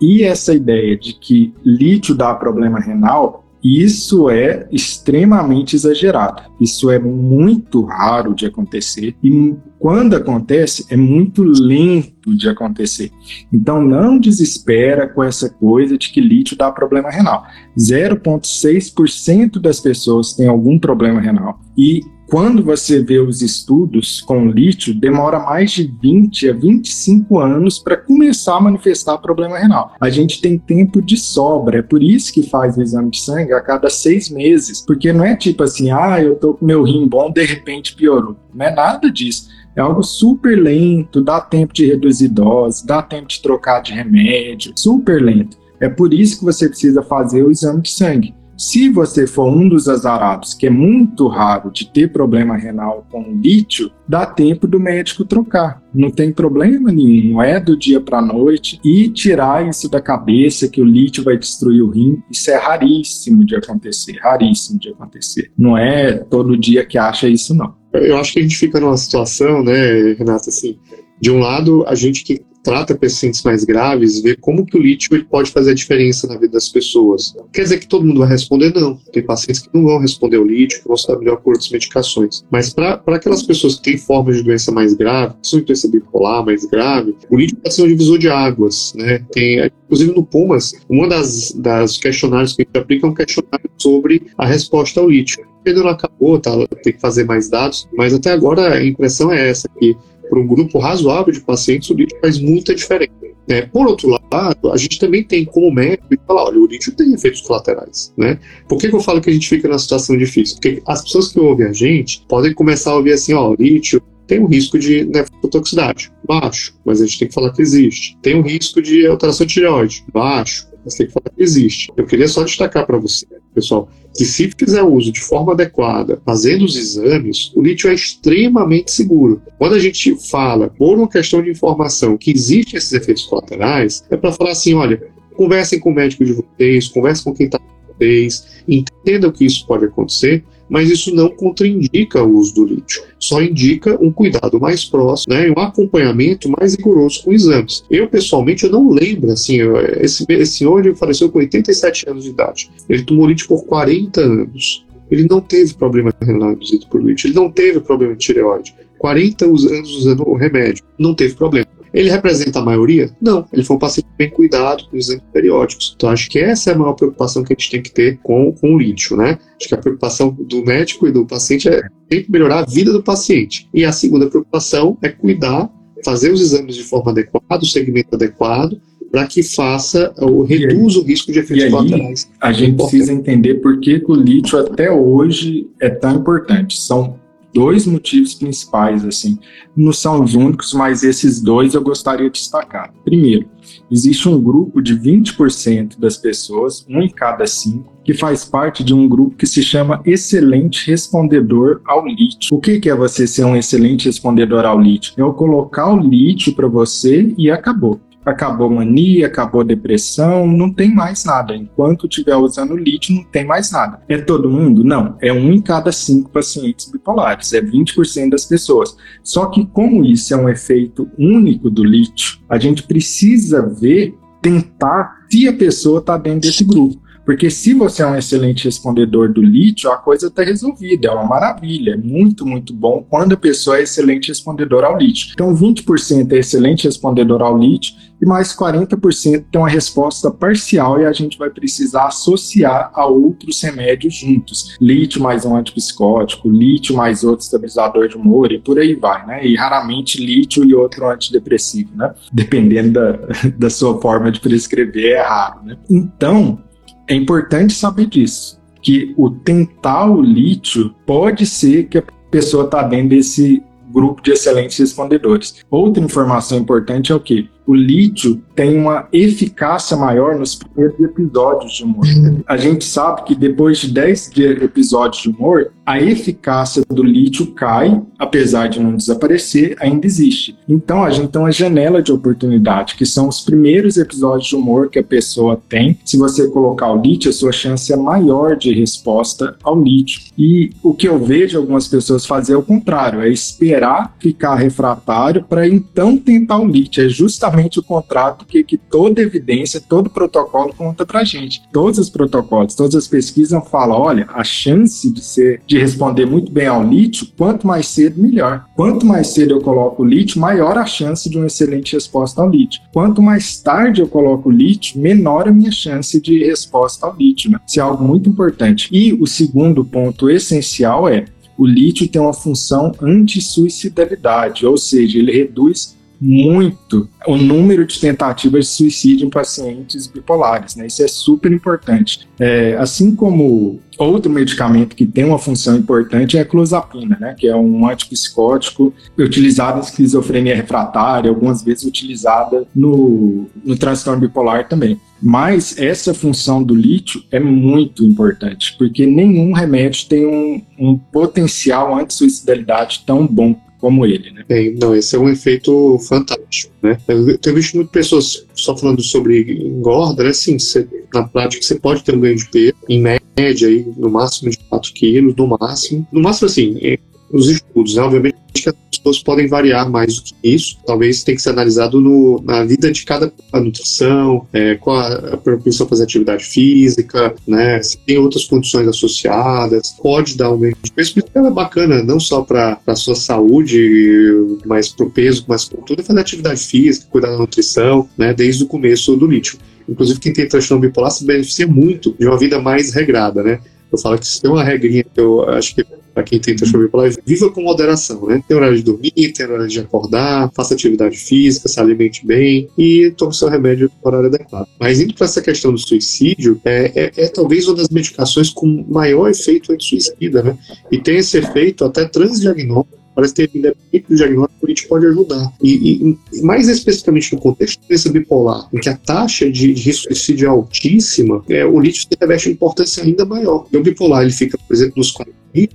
E essa ideia de que lítio dá problema renal isso é extremamente exagerado. Isso é muito raro de acontecer e quando acontece é muito lento de acontecer. Então não desespera com essa coisa de que lítio dá problema renal. 0,6% das pessoas têm algum problema renal e quando você vê os estudos com lítio, demora mais de 20 a 25 anos para começar a manifestar problema renal. A gente tem tempo de sobra, é por isso que faz o exame de sangue a cada seis meses, porque não é tipo assim, ah, eu tô com meu rim bom, de repente piorou. Não é nada disso. É algo super lento, dá tempo de reduzir dose, dá tempo de trocar de remédio, super lento. É por isso que você precisa fazer o exame de sangue. Se você for um dos azarados, que é muito raro de ter problema renal com lítio, dá tempo do médico trocar. Não tem problema nenhum, não é do dia para a noite. E tirar isso da cabeça que o lítio vai destruir o rim, isso é raríssimo de acontecer, raríssimo de acontecer. Não é todo dia que acha isso, não. Eu acho que a gente fica numa situação, né, Renata, assim, de um lado, a gente que trata pacientes mais graves, vê como que o lítio ele pode fazer a diferença na vida das pessoas. Quer dizer que todo mundo vai responder? Não. Tem pacientes que não vão responder o lítio, que vão estar melhor por outras medicações. Mas para aquelas pessoas que têm formas de doença mais grave, são doença bipolar mais grave, o lítio pode ser um divisor de águas, né? Tem, inclusive no Pumas, uma das, das questionários que a gente aplica é um questionário sobre a resposta ao lítio. Ainda não acabou, tá? Tem que fazer mais dados, mas até agora a impressão é essa, que para um grupo razoável de pacientes, o lítio faz muita diferença. É, por outro lado, a gente também tem como médico falar, olha, o lítio tem efeitos colaterais, né? Por que, que eu falo que a gente fica numa situação difícil? Porque as pessoas que ouvem a gente podem começar a ouvir assim, ó, o lítio tem um risco de nefrotoxicidade, baixo, mas a gente tem que falar que existe. Tem um risco de alteração de tireoide, baixo, mas tem que falar que existe. Eu queria só destacar para você, pessoal, que se fizer uso de forma adequada, fazendo os exames, o lítio é extremamente seguro. Quando a gente fala, por uma questão de informação, que existem esses efeitos colaterais, é para falar assim, olha, conversem com o médico de vocês, conversem com quem está com vocês, entendam que isso pode acontecer, mas isso não contraindica o uso do lítio, só indica um cuidado mais próximo, né, um acompanhamento mais rigoroso com exames. Eu, pessoalmente, eu não lembro, assim, esse, esse senhor ele faleceu com 87 anos de idade, ele tomou lítio por 40 anos, ele não teve problema renal induzido por lítio, ele não teve problema de tireoide, 40 anos usando o remédio, não teve problema. Ele representa a maioria? Não. Ele foi um paciente bem cuidado, com exames periódicos. Então, acho que essa é a maior preocupação que a gente tem que ter com, com o lítio, né? Acho que a preocupação do médico e do paciente é sempre melhorar a vida do paciente. E a segunda preocupação é cuidar, fazer os exames de forma adequada, o segmento adequado, para que faça ou reduza o risco de efeitos colaterais. A gente precisa entender por que o lítio até hoje é tão importante. São dois motivos principais, assim. Não são os únicos, mas esses dois eu gostaria de destacar. Primeiro, existe um grupo de 20% das pessoas, um em cada cinco, que faz parte de um grupo que se chama excelente respondedor ao lítio. O que, é você ser um excelente respondedor ao lítio? É eu colocar o lítio para você e acabou acabou mania, acabou depressão, não tem mais nada. Enquanto estiver usando lítio, não tem mais nada. É todo mundo? Não. É um em cada cinco pacientes bipolares, é 20% das pessoas. Só que, como isso é um efeito único do lítio, a gente precisa ver, tentar se a pessoa está dentro desse grupo. Porque se você é um excelente respondedor do lítio, a coisa está resolvida, é uma maravilha, é muito, muito bom quando a pessoa é excelente respondedor ao lítio. Então, 20% é excelente respondedor ao lítio e mais 40% tem uma resposta parcial e a gente vai precisar associar a outros remédios juntos. Lítio mais um antipsicótico, lítio mais outro estabilizador de humor e por aí vai, né? E raramente lítio e outro antidepressivo, né? Dependendo da, da sua forma de prescrever, é raro, né? Então, é importante saber disso, que o tentar o lítio pode ser que a pessoa está dentro desse grupo de excelentes respondedores. Outra informação importante é o que? O lítio tem uma eficácia maior nos primeiros episódios de humor. A gente sabe que depois de 10 episódios de humor, a eficácia do lítio cai, apesar de não desaparecer, ainda existe. Então a gente tem uma janela de oportunidade, que são os primeiros episódios de humor que a pessoa tem. Se você colocar o lítio, a sua chance é maior de resposta ao lítio. E o que eu vejo algumas pessoas fazer é o contrário, é esperar ficar refratário para então tentar o lítio. É justamente o contrário que, que toda evidência, todo protocolo conta pra gente. Todos os protocolos, todas as pesquisas falam, olha, a chance de ser, de responder muito bem ao lítio, quanto mais cedo, melhor. Quanto mais cedo eu coloco o lítio, maior a chance de uma excelente resposta ao lítio. Quanto mais tarde eu coloco o lítio, menor a minha chance de resposta ao lítio. Né? Isso é algo muito importante. E o segundo ponto essencial é o lítio tem uma função anti-suicidalidade, ou seja, ele reduz muito o número de tentativas de suicídio em pacientes bipolares, né? Isso é super importante. É, assim como outro medicamento que tem uma função importante é a clozapina, né? Que é um antipsicótico utilizado em esquizofrenia refratária, algumas vezes utilizada no, no transtorno bipolar também. Mas essa função do lítio é muito importante, porque nenhum remédio tem um, um potencial anti-suicidalidade tão bom como ele, né? É, não, esse é um efeito fantástico, né? Eu tenho visto muitas pessoas só falando sobre engorda, né? Sim, você, na prática você pode ter um ganho de peso, em média aí, no máximo de 4 quilos, no máximo. No máximo, assim, os estudos, né? Obviamente que as pessoas podem variar mais do que isso. Talvez tenha que ser analisado no, na vida de cada a nutrição, é, qual a propensão a fazer atividade física, né? Se tem outras condições associadas, pode dar um ganho de peso, mas é bacana não só para a sua saúde, mas para o peso, mas para tudo, é fazer atividade física, cuidar da nutrição, né? Desde o começo do lítio. Inclusive, quem tem transtorno bipolar se beneficia muito de uma vida mais regrada, né? Eu falo que tem uma regrinha que eu acho que para quem tenta chover pela viva com moderação, né? Tem horário de dormir, tem horário de acordar, faça atividade física, se alimente bem e tome seu remédio no horário adequado. Mas indo para essa questão do suicídio, é, é, é, talvez uma das medicações com maior efeito anti-suicida, né? E tem esse efeito até transdiagnóstico parece ter independente do diagnóstico, a gente pode ajudar. E, e, mais especificamente no contexto desse bipolar, em que a taxa de, de suicídio é altíssima, é, o lítio reveste uma importância ainda maior. o bipolar, ele fica, por exemplo, nos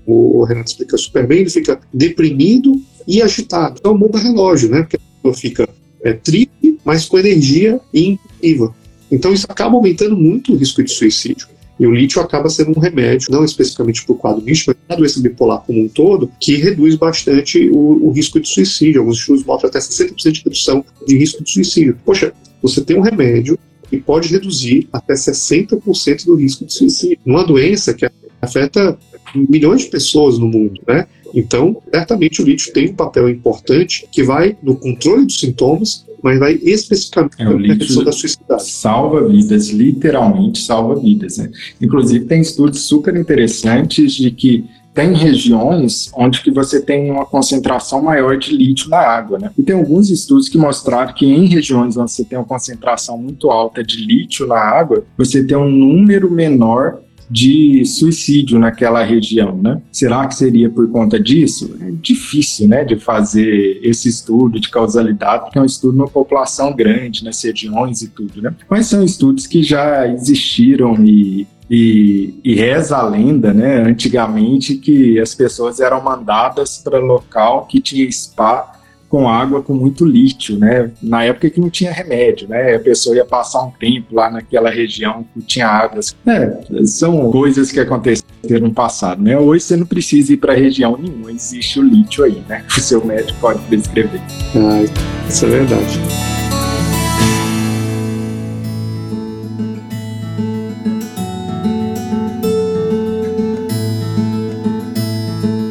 o Renato explica super bem, ele fica deprimido e agitado. Então, muda relógio, né? Porque a pessoa fica é, triste, mas com energia e impulsiva. Então, isso acaba aumentando muito o risco de suicídio. E o lítio acaba sendo um remédio, não especificamente para o quadro místico, mas para a doença bipolar como um todo, que reduz bastante o, o risco de suicídio. Alguns estudos mostram até 60% de redução de risco de suicídio. Poxa, você tem um remédio que pode reduzir até 60% do risco de suicídio. Numa doença que afeta milhões de pessoas no mundo, né? Então, certamente o lítio tem um papel importante que vai no controle dos sintomas, mas vai especificamente é, na redução da suicidade. Salva vidas, literalmente salva vidas. Né? Inclusive, tem estudos super interessantes de que tem regiões onde que você tem uma concentração maior de lítio na água, né? E tem alguns estudos que mostraram que em regiões onde você tem uma concentração muito alta de lítio na água, você tem um número menor de suicídio naquela região, né? Será que seria por conta disso? É difícil, né, de fazer esse estudo de causalidade, porque é um estudo numa população grande, nas regiões e tudo, né? Mas são estudos que já existiram e e, e, reza a lenda, né, antigamente, que as pessoas eram mandadas para local que tinha spa com água com muito lítio, né? Na época que não tinha remédio, né? A pessoa ia passar um tempo lá naquela região que tinha águas. É, são coisas que aconteceram no passado, né? Hoje você não precisa ir para região nenhuma, existe o lítio aí, né? O seu médico pode prescrever. Ah, isso é verdade.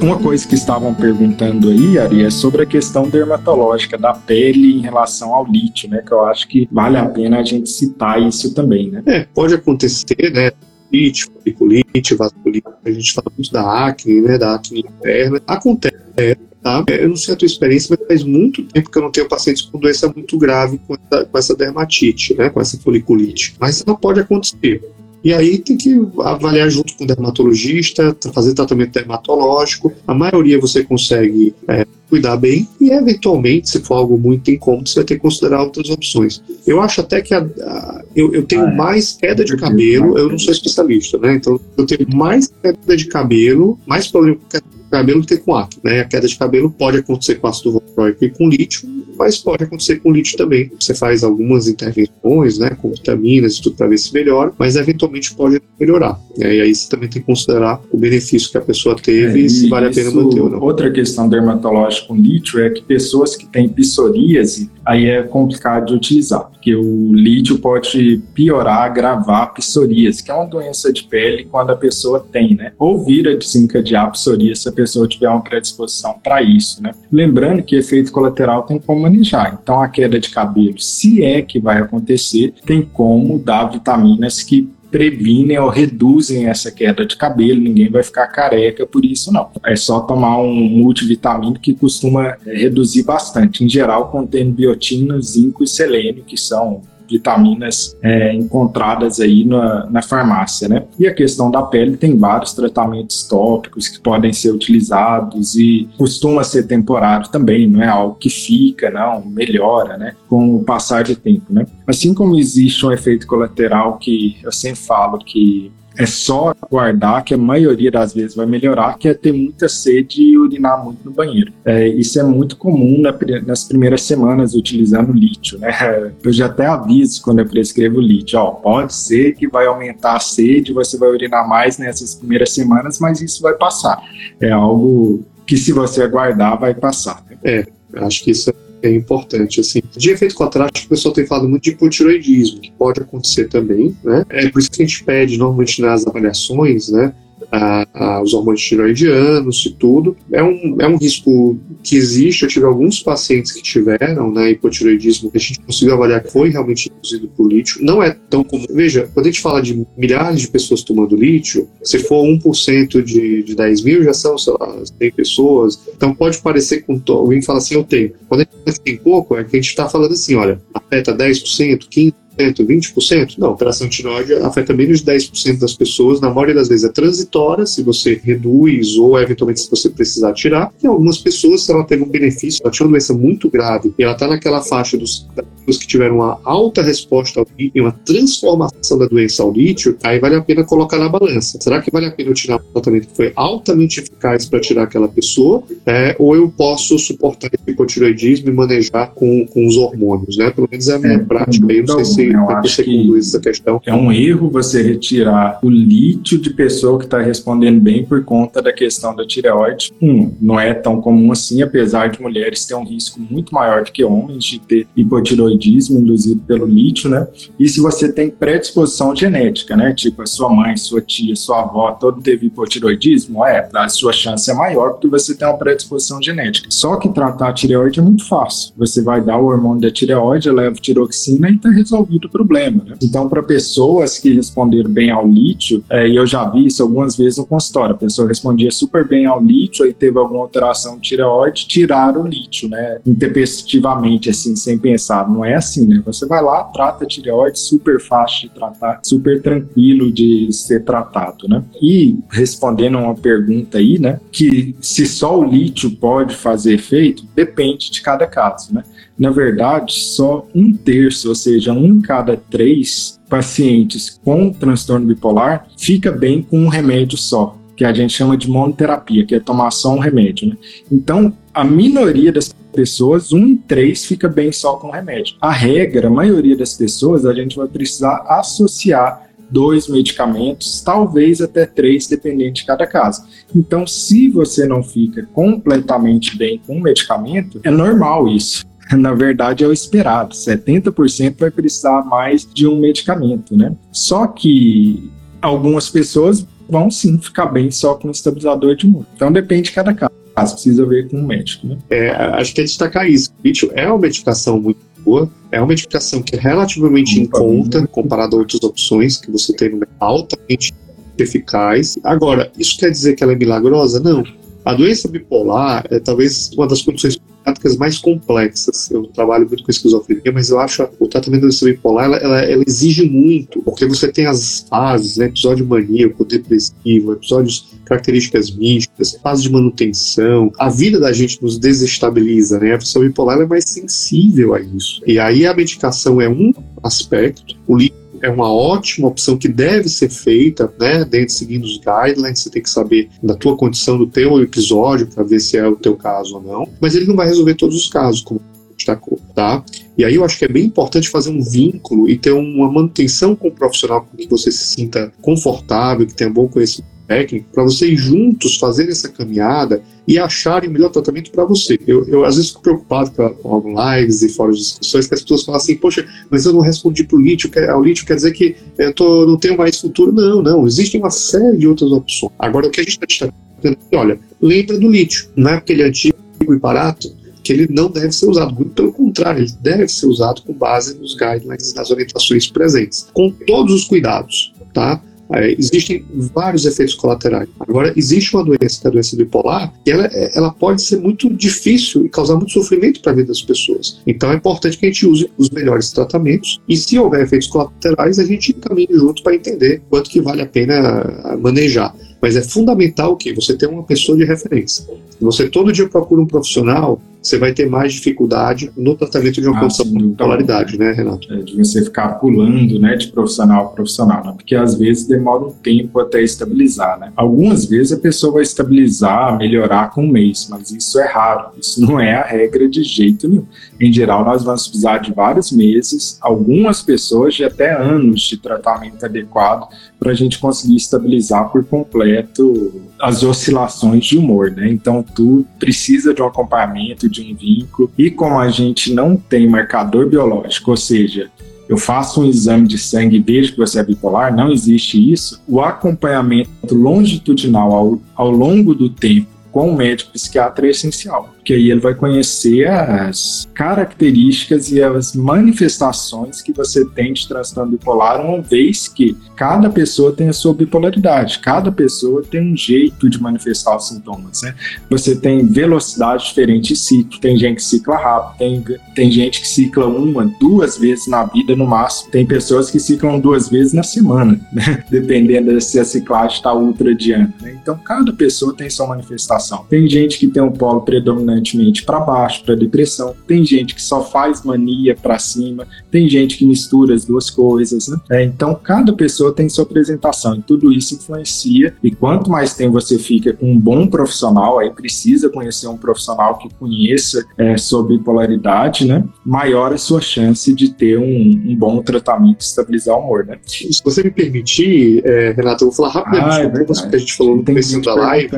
Uma coisa que estavam perguntando aí, Ari, é sobre a questão dermatológica da pele em relação ao lítio, né? Que eu acho que vale a pena a gente citar isso também, né? É, pode acontecer, né? Lítio, foliculite, vasculite, a gente fala muito da acne, né? Da acne interna. Acontece, Tá? Eu não sei a tua experiência, mas faz muito tempo que eu não tenho pacientes com doença muito grave com essa, com essa dermatite, né? Com essa foliculite. Mas ela pode acontecer. E aí tem que avaliar junto com o dermatologista, fazer tratamento dermatológico. A maioria você consegue é, cuidar bem e, eventualmente, se for algo muito incômodo, você vai ter que considerar outras opções. Eu acho até que a, a, eu, eu, tenho ah, é. mais queda de cabelo, eu não sou especialista, né? Então eu tenho mais queda de cabelo, mais problema com cabelo que com acne, né? A queda de cabelo pode acontecer com ácido valproico e com lítio, mas pode acontecer com lítio também. Você faz algumas intervenções, né, com vitaminas e tudo para ver se melhora, mas eventualmente pode melhorar. Né? E aí você também tem que considerar o benefício que a pessoa teve é, e se vale a pena manter ou não. Outra questão dermatológica com lítio é que pessoas que têm psoríase, aí é complicado de utilizar, porque o lítio pode piorar, agravar a psoríase, que é uma doença de pele quando a pessoa tem, né? Ou vira desencadear a psoríase se a pessoa tiver uma predisposição para isso, né? Lembrando que efeito colateral tem como manejar. Então, a queda de cabelo, se é que vai acontecer, tem como dar vitaminas que previnem ou reduzem essa queda de cabelo, ninguém vai ficar careca por isso não. É só tomar um multivitamínico que costuma é, reduzir bastante. Em geral, contém biotina, zinco e selênio, que são vitaminas é, encontradas aí na, na farmácia, né? E a questão da pele tem vários tratamentos tópicos que podem ser utilizados e costuma ser temporário também, não é algo que fica, não, melhora, né? Com o passar de tempo, né? Assim como existe um efeito colateral que eu sempre falo que é só guardar que a maioria das vezes vai melhorar, que é ter muita sede e urinar muito no banheiro. É, isso é muito comum na, nas primeiras semanas utilizando lítio, né? Eu já até aviso quando eu prescrevo lítio, ó, pode ser que vai aumentar a sede, você vai urinar mais nessas primeiras semanas, mas isso vai passar. É algo que se você aguardar vai passar. É, acho que isso é é importante. Assim. De efeito que o pessoal tem falado muito de hipotiroidismo, que pode acontecer também, né? É por isso que a gente pede normalmente nas avaliações, né? A, a, os hormônios tiroidianos e tudo. É um, é um risco que existe. Eu tive alguns pacientes que tiveram né, hipotiroidismo que a gente conseguiu avaliar que foi realmente induzido por lítio. Não é tão comum. Veja, quando a gente fala de milhares de pessoas tomando lítio, se for 1% de, de 10 mil, já são, sei lá, 100 pessoas. Então pode parecer com alguém fala assim, eu tenho. Quando a gente tem pouco, é que a gente está falando assim, olha, afeta 10%, 15%, 20%? Não, operação tireoide afeta menos de 10% das pessoas, na maioria das vezes é transitória, se você reduz ou eventualmente se você precisar tirar. E algumas pessoas, se ela teve um benefício, ela tinha uma doença muito grave e ela está naquela faixa dos, pessoas que tiveram uma alta resposta ao lítio e uma transformação da doença ao lítio, aí vale a pena colocar na balança. Será que vale a pena eu tirar um tratamento que foi altamente eficaz para tirar aquela pessoa? É, ou eu posso suportar esse hipotiroidismo e manejar com, com os hormônios, né? Pelo menos é a minha é, prática. Eu não sei se eu acho que essa questão. É um erro você retirar o lítio de pessoa que está respondendo bem por conta da questão da tireoide. Um, não é tão comum assim, apesar de mulheres ter um risco muito maior do que homens de ter hipotiroidismo induzido pelo lítio, né? E se você tem predisposição genética, né? Tipo, a sua mãe, sua tia, sua avó, todo teve hipotiroidismo, é, a sua chance é maior porque você tem uma predisposição genética. Só que tratar a tireoide é muito fácil. Você vai dar o hormônio da tireoide, leva tiroxina e está resolvido resolvido o problema. Né? Então, para pessoas que responderam bem ao lítio, é, eu já vi isso algumas vezes no consultório, a pessoa respondia super bem ao lítio, aí teve alguma alteração de tireoide, tiraram o lítio, né? Intempestivamente, assim, sem pensar. Não é assim, né? Você vai lá, trata a tireoide, super fácil de tratar, super tranquilo de ser tratado, né? E respondendo uma pergunta aí, né? Que se só o lítio pode fazer efeito, depende de cada caso, né? Na verdade, só um terço, ou seja, um em cada três pacientes com transtorno bipolar fica bem com um remédio só, que a gente chama de monoterapia, que é tomar só um remédio. Né? Então, a minoria das pessoas, um em três fica bem só com remédio. A regra, a maioria das pessoas, a gente vai precisar associar dois medicamentos, talvez até três, dependendo de cada caso. Então, se você não fica completamente bem com o medicamento, é normal isso na verdade, é o esperado. 70% vai precisar mais de um medicamento, né? Só que algumas pessoas vão sim ficar bem só com estabilizador de humor. Então depende de cada caso. Precisa ver com o médico, né? É, acho que é destacar isso. O lítio é uma medicação muito boa, é uma medicação que é relativamente em conta comparado a outras opções que você tem altamente eficaz. Agora, isso quer dizer que ela é milagrosa? Não. A doença bipolar é talvez uma das condições práticas mais complexas. Eu trabalho muito com esquizofrenia, mas eu acho o tratamento da doença bipolar ela, ela, ela, exige muito, porque você tem as fases, né, episódio maníaco, depressivo, episódios características místicas, fase de manutenção. A vida da gente nos desestabiliza, né? A pessoa bipolar é mais sensível a isso. E aí a medicação é um aspecto, o é uma ótima opção que deve ser feita, né, dentro seguindo os guidelines, você tem que saber da tua condição, do teu episódio, para ver se é o teu caso ou não, mas ele não vai resolver todos os casos, como destacou, tá? E aí eu acho que é bem importante fazer um vínculo e ter uma manutenção com o profissional com que você se sinta confortável, que tenha bom conhecimento técnico, para vocês juntos fazerem essa caminhada e acharem o melhor tratamento para você. Eu, eu, às vezes fico preocupado com, lives e fóruns de discussões que as pessoas falam assim, poxa, mas eu não respondi para o lítio, o lítio quer dizer que eu tô, não tenho mais futuro. Não, não, existem uma série de outras opções. Agora, o que a gente está dizendo, olha, lembra do lítio, não é aquele antigo e barato, que ele não deve ser usado. Muito pelo contrário, ele deve ser usado com base nos guidelines, nas orientações presentes, com todos os cuidados. tá? É, existem vários efeitos colaterais. Agora, existe uma doença, que é a doença bipolar, que ela, ela pode ser muito difícil e causar muito sofrimento para a vida das pessoas. Então, é importante que a gente use os melhores tratamentos e, se houver efeitos colaterais, a gente caminhe junto para entender quanto que vale a pena manejar. Mas é fundamental que você tenha uma pessoa de referência. Você todo dia procura um profissional, você vai ter mais dificuldade no tratamento de uma ah, condição de polaridade, né, Renato? É, de você ficar pulando, né, de profissional a profissional, né? porque às vezes demora um tempo até estabilizar, né? Algumas vezes a pessoa vai estabilizar, melhorar com um mês, mas isso é raro, isso não é a regra de jeito nenhum. Em geral, nós vamos precisar de vários meses, algumas pessoas de até anos de tratamento adequado para a gente conseguir estabilizar por completo as oscilações de humor, né? Então, tu precisa de um acompanhamento, de um vínculo, e como a gente não tem marcador biológico, ou seja, eu faço um exame de sangue e vejo que você é bipolar, não existe isso. O acompanhamento longitudinal ao, ao longo do tempo com o médico psiquiatra é essencial que aí ele vai conhecer as características e as manifestações que você tem de transtorno bipolar, uma vez que cada pessoa tem a sua bipolaridade, cada pessoa tem um jeito de manifestar os sintomas, né? Você tem velocidade diferente ciclo, tem gente que cicla rápido, tem, tem gente que cicla uma, duas vezes na vida no máximo, tem pessoas que ciclam duas vezes na semana, né? Dependendo se a ciclagem está ultradiana, né? Então, cada pessoa tem sua manifestação. Tem gente que tem um polo predominante predominantemente para baixo, para depressão. Tem gente que só faz mania para cima, tem gente que mistura as duas coisas. Né? É, então, cada pessoa tem sua apresentação e tudo isso influencia. E quanto mais tempo você fica com um bom profissional, aí precisa conhecer um profissional que conheça é, sobre bipolaridade, né? maior a sua chance de ter um, um bom tratamento e estabilizar o humor. Né? Se você me permitir, é, Renato, eu vou falar rapidamente ah, é que a gente falou no começo da live.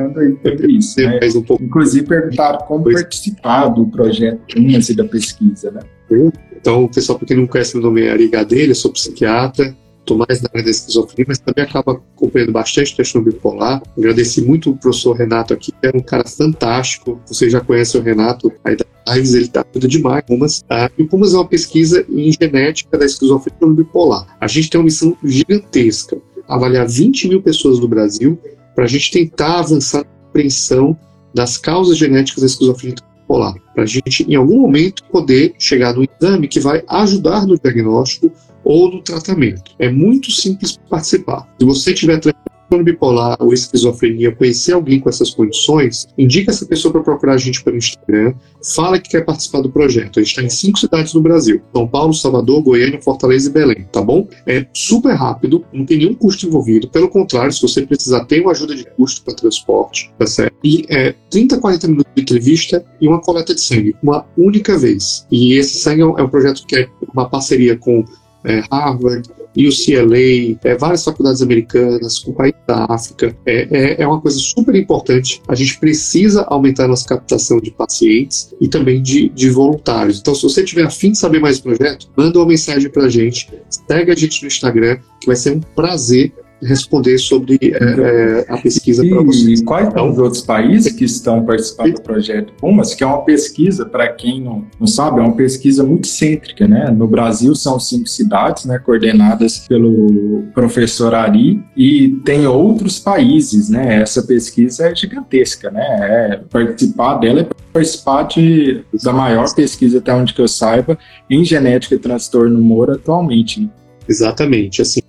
Isso, né? um pouco... Inclusive perguntaram como participar do projeto e da pesquisa, né? Então, pessoal, para quem não conhece, meu nome é Ari Gadelha, sou psiquiatra, estou mais na área da esquizofrenia, mas também acaba acompanhando bastante transtorno bipolar. Agradeci muito o professor Renato aqui, que é um cara fantástico. Você já conhece o Renato aí da Lives, ele está tudo demais. Pumas. Ah, e o Pumas é uma pesquisa em genética da esquizofrenia e bipolar. A gente tem uma missão gigantesca, avaliar 20 mil pessoas do Brasil para a gente tentar avançar compreensão das causas genéticas da esquizofrenia bipolar, para a gente, em algum momento, poder chegar no exame que vai ajudar no diagnóstico ou no tratamento. É muito simples participar. Se você tiver transtorno bipolar ou esquizofrenia, conhecer alguém com essas condições, indica essa pessoa para procurar a gente pelo Instagram, fala que quer participar do projeto. A gente está em cinco cidades no Brasil: São Paulo, Salvador, Goiânia, Fortaleza e Belém, tá bom? É super rápido, não tem nenhum custo envolvido. Pelo contrário, se você precisar, tem uma ajuda de custo para transporte, tá certo? E é 30, 40 minutos de entrevista e uma coleta de sangue, uma única vez. E esse sangue é um projeto que é uma parceria com é, Harvard, UCLA, é, várias faculdades americanas, com o país da África. É, é, é, uma coisa super importante. A gente precisa aumentar a nossa captação de pacientes e também de, de voluntários. Então, se você tiver afim de saber mais do projeto, manda uma mensagem para a gente, segue a gente no Instagram, que vai ser um prazer responder sobre é, é a pesquisa para vocês. E quais então, são os outros países que estão participando do projeto Pumas, que é uma pesquisa, para quem não, não sabe, é uma pesquisa muito cêntrica, né? No Brasil são cinco cidades, né, coordenadas pelo professor Ari, e tem outros países, né? Essa pesquisa é gigantesca, né? É, participar dela é participar de, da maior pesquisa, até onde que eu saiba, em genética e transtorno humor atualmente. Né? Exatamente, assim,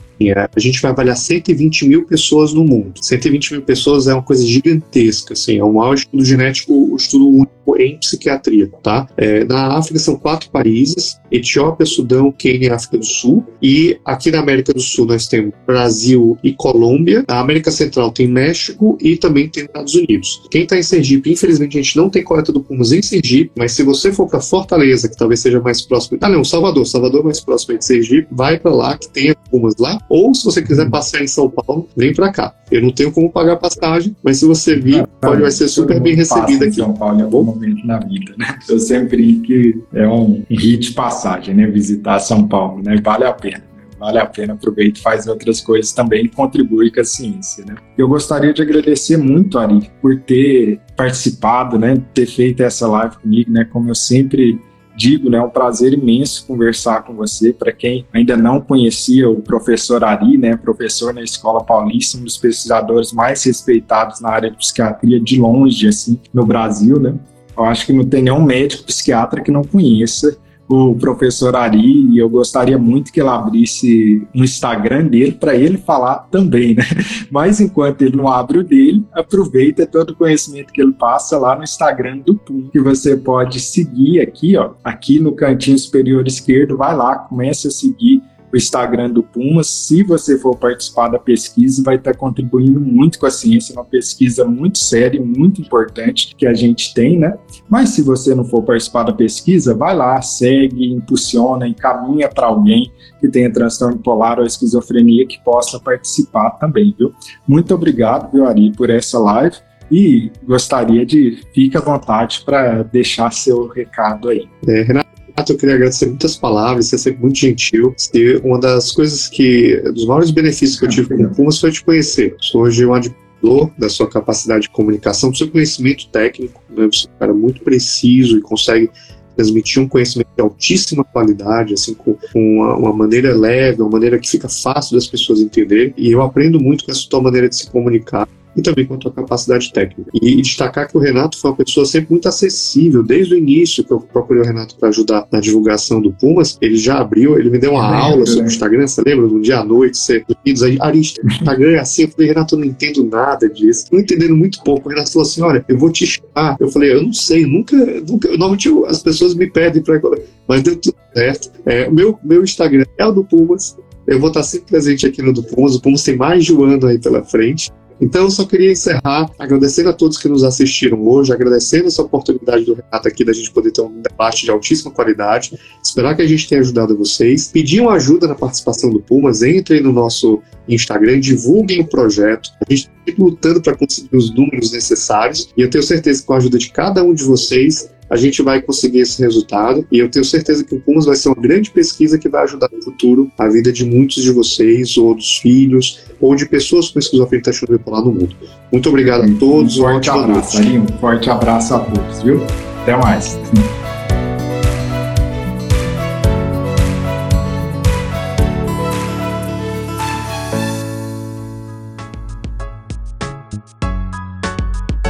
a gente vai avaliar 120 mil pessoas no mundo. 120 mil pessoas é uma coisa gigantesca, assim, é o maior estudo genético, o estudo único em psiquiatria, tá? É, na África são quatro países, Etiópia, Sudão, Quênia e África do Sul, e aqui na América do Sul nós temos Brasil e Colômbia, na América Central tem México e também tem Estados Unidos. Quem está em Sergipe, infelizmente a gente não tem coleta do Pumas em Sergipe, mas se você for para Fortaleza, que talvez seja mais próximo, ah não, Salvador, Salvador é mais próximo de Sergipe, vai para lá que tem Pumas lá, ou se você quiser passear em São Paulo, vem para cá. Eu não tenho como pagar passagem, mas se você vir, ah, pode, vai ser super bem recebido aqui. São Paulo em algum momento na vida, né? Eu sempre que é um hit de passagem, né? Visitar São Paulo, né? Vale a pena vale a pena, aproveita e faz outras coisas também e contribui com a ciência, né? Eu gostaria de agradecer muito, Ari, por ter participado, né, ter feito essa live comigo, né, como eu sempre digo, né, é um prazer imenso conversar com você. Para quem ainda não conhecia o professor Ari, né, professor na Escola Paulista, um dos pesquisadores mais respeitados na área de psiquiatria de longe, assim, no Brasil, né? Eu acho que não tem nenhum médico psiquiatra que não conheça o professor Ari e eu gostaria muito que ele abrisse um Instagram dele para ele falar também, né? Mas enquanto ele não abre o dele, aproveita todo o conhecimento que ele passa lá no Instagram do PUM, que você pode seguir aqui, ó, aqui no cantinho superior esquerdo, vai lá, começa a seguir Instagram do Pumas. Se você for participar da pesquisa, vai estar contribuindo muito com a ciência, uma pesquisa muito séria, muito importante que a gente tem, né? Mas se você não for participar da pesquisa, vai lá, segue, impulsiona, encaminha para alguém que tenha transtorno bipolar ou esquizofrenia que possa participar também, viu? Muito obrigado, viu, Ari, por essa live e gostaria de fique à vontade para deixar seu recado aí. É, Renato, eu queria agradecer muitas palavras, você é sempre muito gentil. E uma das coisas que, dos maiores benefícios que eu tive com o Pumas foi te conhecer. Sou hoje um admirador da sua capacidade de comunicação, do seu conhecimento técnico. Né? Você é um cara muito preciso e consegue transmitir um conhecimento de altíssima qualidade, assim, com uma, uma, maneira leve, uma maneira que fica fácil das pessoas entenderem. E eu aprendo muito com essa tua maneira de se comunicar e também a tua capacidade técnica. E, destacar que o Renato foi uma pessoa sempre muito acessível, desde o início que eu procurei o Renato para ajudar na divulgação do Pumas, ele já abriu, ele me deu uma aula sobre o Instagram, você lembra? Um dia à noite, você diz Ari, Instagram é assim, eu falei, Renato, eu não entendo nada disso, não entendendo muito pouco. O Renato falou assim, olha, eu vou te chamar. Eu falei, eu não sei, nunca, nunca, normalmente eu, as pessoas me pedem para mas deu tudo certo. É, o meu, meu Instagram é o do Pumas, eu vou estar sempre presente aqui no do Pumas. O Pumas tem mais de um ano aí pela frente. Então, eu só queria encerrar agradecendo a todos que nos assistiram hoje, agradecendo essa oportunidade do Renato aqui da gente poder ter um debate de altíssima qualidade. Esperar que a gente tenha ajudado vocês. Pediam ajuda na participação do Pumas, entrem no nosso Instagram, divulguem o projeto. A gente está lutando para conseguir os números necessários e eu tenho certeza que com a ajuda de cada um de vocês, a gente vai conseguir esse resultado e eu tenho certeza que o Pumas vai ser uma grande pesquisa que vai ajudar no futuro a vida de muitos de vocês, ou dos filhos, ou de pessoas com esquizofrenia transtorno bipolar no mundo. Muito obrigado a todos. Um forte abraço, um forte abraço a todos, viu? Até mais.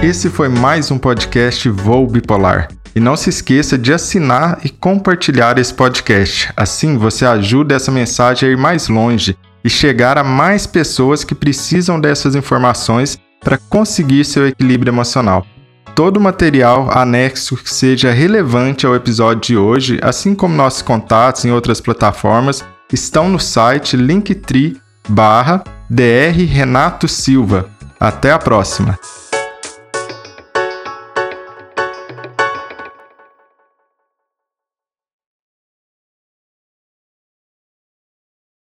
Esse foi mais um podcast Voo Bipolar. E não se esqueça de assinar e compartilhar esse podcast. Assim você ajuda essa mensagem a ir mais longe e chegar a mais pessoas que precisam dessas informações para conseguir seu equilíbrio emocional. Todo material anexo que seja relevante ao episódio de hoje, assim como nossos contatos em outras plataformas, estão no site linktree. Renato Silva. Até a próxima!